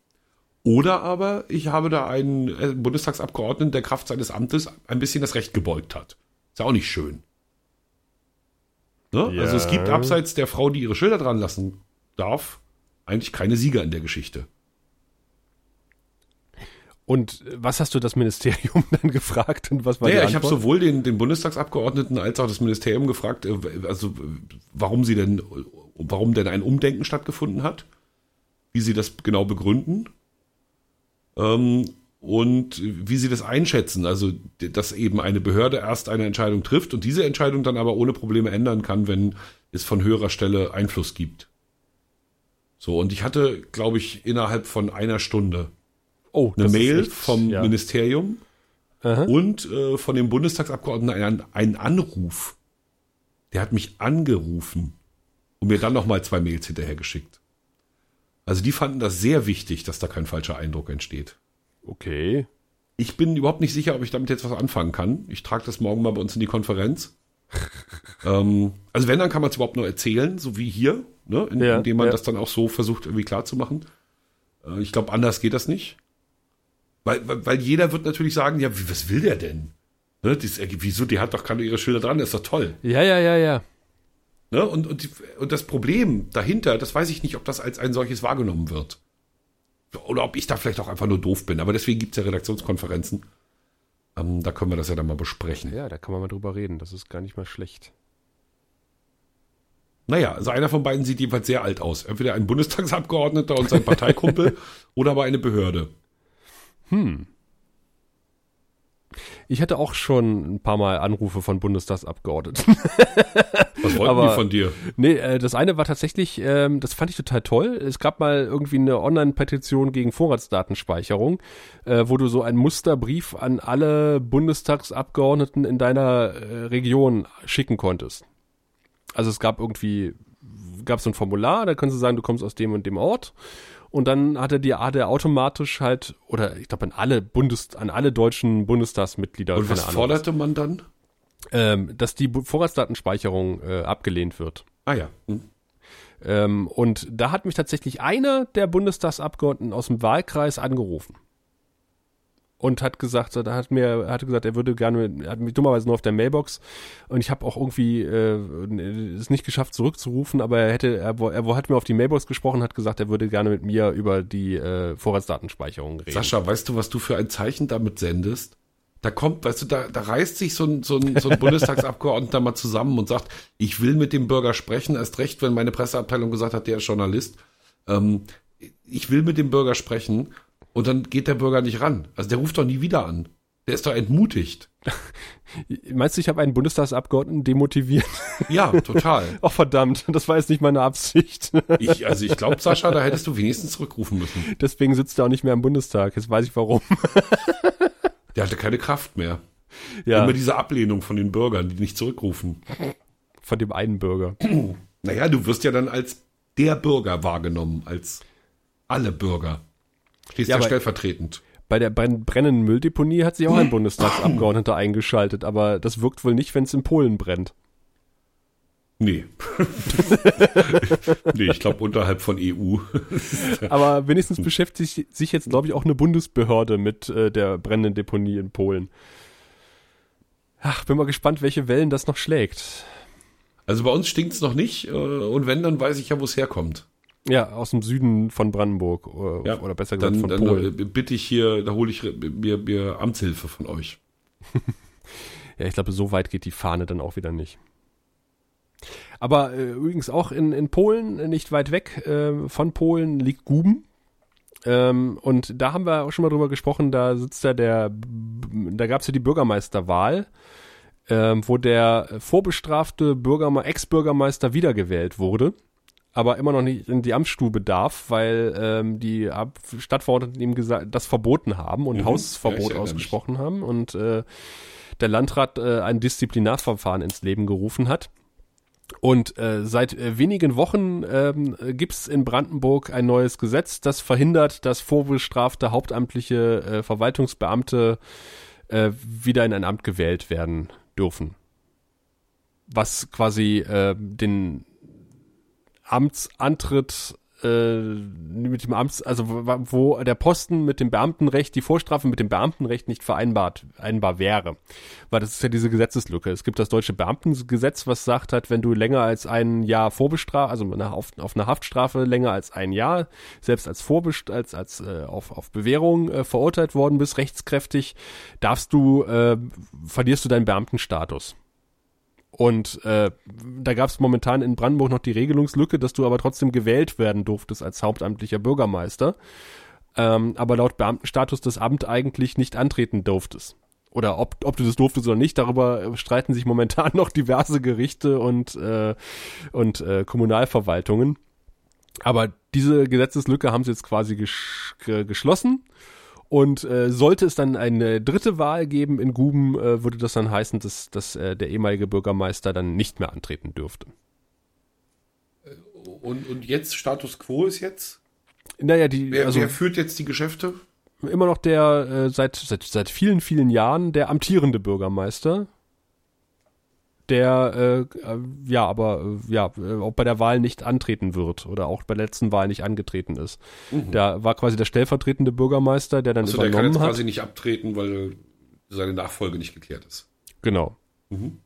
Oder aber ich habe da einen äh, Bundestagsabgeordneten, der Kraft seines Amtes ein bisschen das Recht gebeugt hat. Ist ja auch nicht schön. Ne? Ja. Also es gibt abseits der Frau, die ihre Schilder dran lassen darf, eigentlich keine Sieger in der Geschichte. Und was hast du das Ministerium dann gefragt und was war naja, die ich habe sowohl den, den Bundestagsabgeordneten als auch das Ministerium gefragt, äh, also warum sie denn, warum denn ein Umdenken stattgefunden hat, wie sie das genau begründen ähm, und wie sie das einschätzen. Also, dass eben eine Behörde erst eine Entscheidung trifft und diese Entscheidung dann aber ohne Probleme ändern kann, wenn es von höherer Stelle Einfluss gibt. So, und ich hatte, glaube ich, innerhalb von einer Stunde oh, eine Mail echt, vom ja. Ministerium Aha. und äh, von dem Bundestagsabgeordneten einen, einen Anruf. Der hat mich angerufen und mir dann nochmal zwei Mails hinterhergeschickt. Also die fanden das sehr wichtig, dass da kein falscher Eindruck entsteht. Okay. Ich bin überhaupt nicht sicher, ob ich damit jetzt was anfangen kann. Ich trage das morgen mal bei uns in die Konferenz. ähm, also wenn, dann kann man es überhaupt nur erzählen, so wie hier, ne? In, ja, indem man ja. das dann auch so versucht irgendwie klar zu machen. Äh, ich glaube, anders geht das nicht. Weil, weil, weil jeder wird natürlich sagen, ja, was will der denn? Ne, das, wieso, die hat doch keine ihre Schilder dran, das ist doch toll. Ja, ja, ja, ja. Ne, und, und, und das Problem dahinter, das weiß ich nicht, ob das als ein solches wahrgenommen wird. Oder ob ich da vielleicht auch einfach nur doof bin. Aber deswegen gibt es ja Redaktionskonferenzen. Ähm, da können wir das ja dann mal besprechen. Ja, da kann man mal drüber reden. Das ist gar nicht mal schlecht. Naja, also einer von beiden sieht jedenfalls sehr alt aus. Entweder ein Bundestagsabgeordneter und sein Parteikumpel oder aber eine Behörde. Hm. Ich hatte auch schon ein paar Mal Anrufe von Bundestagsabgeordneten. Was wollten Aber, die von dir? Nee, äh, das eine war tatsächlich, ähm, das fand ich total toll. Es gab mal irgendwie eine Online-Petition gegen Vorratsdatenspeicherung, äh, wo du so einen Musterbrief an alle Bundestagsabgeordneten in deiner äh, Region schicken konntest. Also es gab irgendwie, gab so ein Formular, da kannst du sagen, du kommst aus dem und dem Ort und dann hat er die hat er automatisch halt oder ich glaube an alle Bundes an alle deutschen Bundestagsmitglieder. Und was Ahnung, forderte man dann? Ähm, dass die Vorratsdatenspeicherung äh, abgelehnt wird. Ah ja. Hm. Ähm, und da hat mich tatsächlich einer der Bundestagsabgeordneten aus dem Wahlkreis angerufen und hat gesagt, er hat mir, hat gesagt, er würde gerne, er hat mich dummerweise nur auf der Mailbox und ich habe auch irgendwie äh, es nicht geschafft zurückzurufen, aber er hätte, er, er hat mir auf die Mailbox gesprochen, hat gesagt, er würde gerne mit mir über die äh, Vorratsdatenspeicherung reden. Sascha, weißt du, was du für ein Zeichen damit sendest? Da kommt, weißt du, da, da reißt sich so ein, so ein, so ein Bundestagsabgeordneter mal zusammen und sagt, ich will mit dem Bürger sprechen, erst recht, wenn meine Presseabteilung gesagt hat, der ist Journalist. Ähm, ich will mit dem Bürger sprechen und dann geht der Bürger nicht ran. Also der ruft doch nie wieder an. Der ist doch entmutigt. Meinst du, ich habe einen Bundestagsabgeordneten demotiviert? Ja, total. Ach verdammt, das war jetzt nicht meine Absicht. Ich, also ich glaube, Sascha, da hättest du wenigstens zurückrufen müssen. Deswegen sitzt er auch nicht mehr im Bundestag. Jetzt weiß ich warum. Der hatte keine Kraft mehr. Ja. Immer diese Ablehnung von den Bürgern, die nicht zurückrufen. Von dem einen Bürger. Naja, du wirst ja dann als der Bürger wahrgenommen, als alle Bürger. Stehst ja, stellvertretend. Bei der brennenden Mülldeponie hat sich auch ein Bundestagsabgeordneter eingeschaltet, aber das wirkt wohl nicht, wenn es in Polen brennt. Nee. nee, ich glaube unterhalb von EU. aber wenigstens beschäftigt sich jetzt, glaube ich, auch eine Bundesbehörde mit äh, der brennenden Deponie in Polen. Ach, bin mal gespannt, welche Wellen das noch schlägt. Also bei uns stinkt's noch nicht äh, und wenn, dann weiß ich ja, wo es herkommt. Ja, aus dem Süden von Brandenburg oder, äh, ja, oder besser gesagt dann, von dann Polen. Dann bitte ich hier, da hole ich mir, mir Amtshilfe von euch. ja, ich glaube, so weit geht die Fahne dann auch wieder nicht. Aber äh, übrigens auch in, in Polen, nicht weit weg äh, von Polen, liegt Guben. Ähm, und da haben wir auch schon mal drüber gesprochen, da sitzt ja der, da gab es ja die Bürgermeisterwahl ähm, wo der vorbestrafte Bürgerme Ex-Bürgermeister wiedergewählt wurde, aber immer noch nicht in die Amtsstube darf, weil ähm, die Ab Stadtverordneten ihm gesagt, das verboten haben und mhm. Hausverbot ja, ausgesprochen haben und äh, der Landrat äh, ein Disziplinarverfahren ins Leben gerufen hat. Und äh, seit äh, wenigen Wochen ähm, gibt in Brandenburg ein neues Gesetz, das verhindert, dass vorbestrafte hauptamtliche äh, Verwaltungsbeamte äh, wieder in ein Amt gewählt werden dürfen. Was quasi äh, den Amtsantritt äh, mit dem Amts, also wo der Posten mit dem Beamtenrecht, die Vorstrafe mit dem Beamtenrecht nicht vereinbart, vereinbar wäre. Weil das ist ja diese Gesetzeslücke. Es gibt das deutsche Beamtengesetz, was sagt hat, wenn du länger als ein Jahr vorbestraft, also auf, auf eine Haftstrafe länger als ein Jahr, selbst als Vorbest als, als äh, auf, auf Bewährung äh, verurteilt worden bist, rechtskräftig, darfst du, äh, verlierst du deinen Beamtenstatus. Und äh, da gab es momentan in Brandenburg noch die Regelungslücke, dass du aber trotzdem gewählt werden durftest als hauptamtlicher Bürgermeister, ähm, aber laut Beamtenstatus das Amt eigentlich nicht antreten durftest. Oder ob, ob du das durftest oder nicht, darüber streiten sich momentan noch diverse Gerichte und, äh, und äh, Kommunalverwaltungen. Aber diese Gesetzeslücke haben sie jetzt quasi gesch geschlossen und äh, sollte es dann eine dritte Wahl geben in Guben, äh, würde das dann heißen, dass, dass äh, der ehemalige Bürgermeister dann nicht mehr antreten dürfte. Und, und jetzt Status quo ist jetzt? Naja, die. Wer, also, wer führt jetzt die Geschäfte? Immer noch der äh, seit, seit, seit vielen, vielen Jahren der amtierende Bürgermeister, der äh, äh, ja, aber äh, ja, äh, auch bei der Wahl nicht antreten wird oder auch bei der letzten Wahl nicht angetreten ist. Mhm. Der war quasi der stellvertretende Bürgermeister, der dann also übernommen der kann jetzt hat. quasi nicht abtreten, weil seine Nachfolge nicht geklärt ist. Genau. Mhm.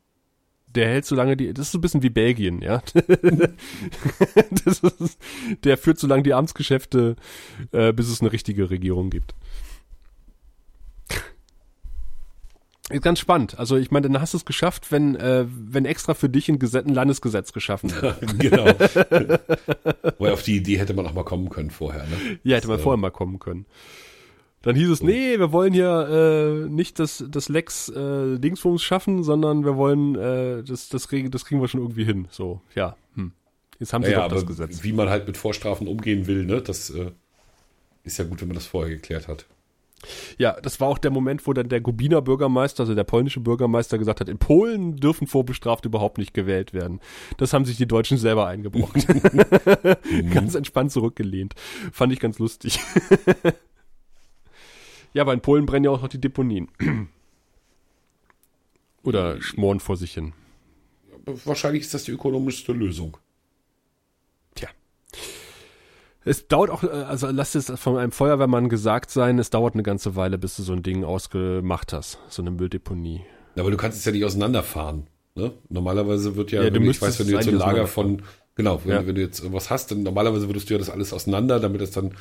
Der hält so lange die, das ist so ein bisschen wie Belgien, ja. ist, der führt so lange die Amtsgeschäfte, äh, bis es eine richtige Regierung gibt. Ist ganz spannend. Also ich meine, dann hast du es geschafft, wenn, äh, wenn extra für dich ein, Gesetz, ein Landesgesetz geschaffen wird. genau. Weil auf die Idee hätte man auch mal kommen können vorher. Ne? Ja, hätte man so. vorher mal kommen können. Dann hieß es, nee, wir wollen hier äh, nicht das, das Lex äh, Dingsbums schaffen, sondern wir wollen, äh, das, das, das kriegen wir schon irgendwie hin. So, ja. Hm. Jetzt haben sie naja, doch das Gesetz. Wie man halt mit Vorstrafen umgehen will, ne? Das äh, ist ja gut, wenn man das vorher geklärt hat. Ja, das war auch der Moment, wo dann der Gubiner Bürgermeister, also der polnische Bürgermeister, gesagt hat, in Polen dürfen vorbestraft überhaupt nicht gewählt werden. Das haben sich die Deutschen selber eingebrockt. ganz entspannt zurückgelehnt. Fand ich ganz lustig. ja, aber in Polen brennen ja auch noch die Deponien. Oder schmoren vor sich hin. Wahrscheinlich ist das die ökonomischste Lösung. Es dauert auch, äh, also lass es von einem Feuerwehrmann gesagt sein, es dauert eine ganze Weile, bis du so ein Ding ausgemacht hast, so eine Mülldeponie. Aber du kannst es ja nicht auseinanderfahren. Ne? Normalerweise wird ja, ja wenn ich weiß, wenn du jetzt so ein Lager von, genau, wenn, ja. wenn, du jetzt was hast, dann normalerweise würdest du ja das alles auseinander, damit es dann,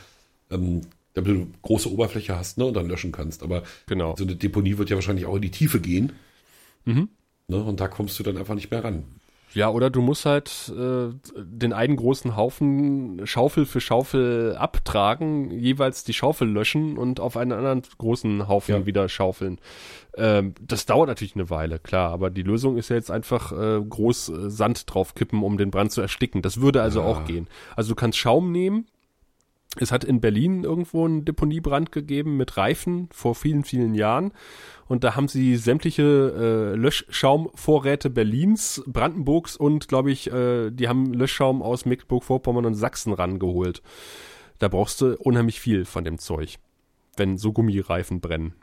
ähm, damit du große Oberfläche hast, ne, und dann löschen kannst. Aber genau. so eine Deponie wird ja wahrscheinlich auch in die Tiefe gehen. Mhm. Ne, und da kommst du dann einfach nicht mehr ran. Ja, oder du musst halt äh, den einen großen Haufen Schaufel für Schaufel abtragen, jeweils die Schaufel löschen und auf einen anderen großen Haufen ja. wieder schaufeln. Ähm, das dauert natürlich eine Weile, klar, aber die Lösung ist ja jetzt einfach äh, groß äh, Sand draufkippen, um den Brand zu ersticken. Das würde also ah. auch gehen. Also du kannst Schaum nehmen, Es hat in Berlin irgendwo einen Deponiebrand gegeben mit Reifen vor vielen, vielen Jahren. Und da haben sie sämtliche äh, Löschschaumvorräte Berlins, Brandenburgs und, glaube ich, äh, die haben Löschschaum aus Mecklenburg-Vorpommern und Sachsen rangeholt. Da brauchst du unheimlich viel von dem Zeug, wenn so Gummireifen brennen.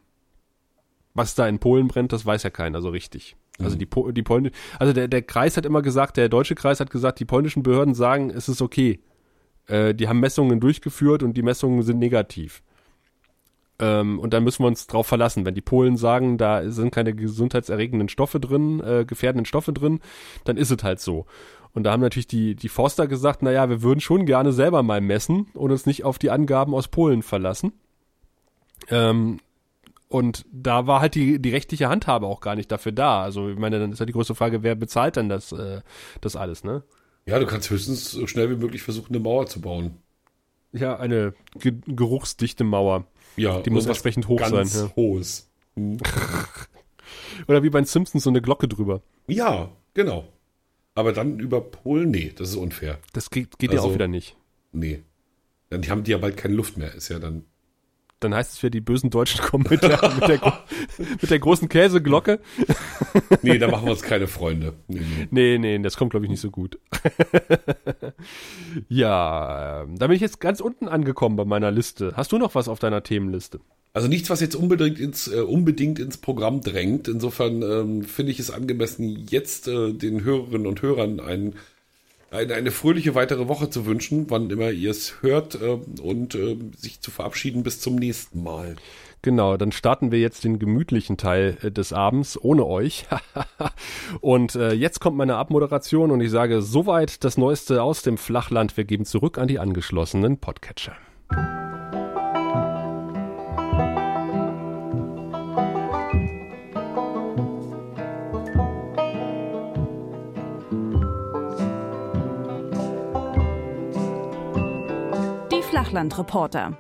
Was da in Polen brennt, das weiß ja keiner so richtig. Also mhm. die, po die Polen, also der, der Kreis hat immer gesagt, der deutsche Kreis hat gesagt, die polnischen Behörden sagen, es ist okay. Äh, die haben Messungen durchgeführt und die Messungen sind negativ. Ähm, und dann müssen wir uns drauf verlassen. Wenn die Polen sagen, da sind keine gesundheitserregenden Stoffe drin, äh, gefährdenden Stoffe drin, dann ist es halt so. Und da haben natürlich die, die Forster gesagt, naja, wir würden schon gerne selber mal messen und uns nicht auf die Angaben aus Polen verlassen. Ähm, und da war halt die, die rechtliche Handhabe auch gar nicht dafür da. Also ich meine, dann ist ja halt die größte Frage, wer bezahlt denn das, äh, das alles, ne? Ja, du kannst höchstens so schnell wie möglich versuchen, eine Mauer zu bauen. Ja, eine ge geruchsdichte Mauer. Ja, die muss entsprechend hoch ganz sein. Ja. Hohes. Hm. Oder wie bei den Simpsons so eine Glocke drüber. Ja, genau. Aber dann über Polen, nee, das ist unfair. Das geht, geht also, ja auch also, wieder nicht. Nee. Dann haben die ja bald keine Luft mehr, ist ja dann dann heißt es ja, die bösen Deutschen kommen mit der, mit der, mit der großen Käseglocke. nee, da machen wir uns keine Freunde. Nee, nee, nee, das kommt, glaube ich, nicht so gut. ja, ähm, da bin ich jetzt ganz unten angekommen bei meiner Liste. Hast du noch was auf deiner Themenliste? Also nichts, was jetzt unbedingt ins, äh, unbedingt ins Programm drängt. Insofern ähm, finde ich es angemessen, jetzt äh, den Hörerinnen und Hörern einen eine, eine fröhliche weitere Woche zu wünschen, wann immer ihr es hört äh, und äh, sich zu verabschieden bis zum nächsten Mal. Genau, dann starten wir jetzt den gemütlichen Teil äh, des Abends ohne euch. und äh, jetzt kommt meine Abmoderation und ich sage soweit das Neueste aus dem Flachland. Wir geben zurück an die angeschlossenen Podcatcher. Deutschland Reporter.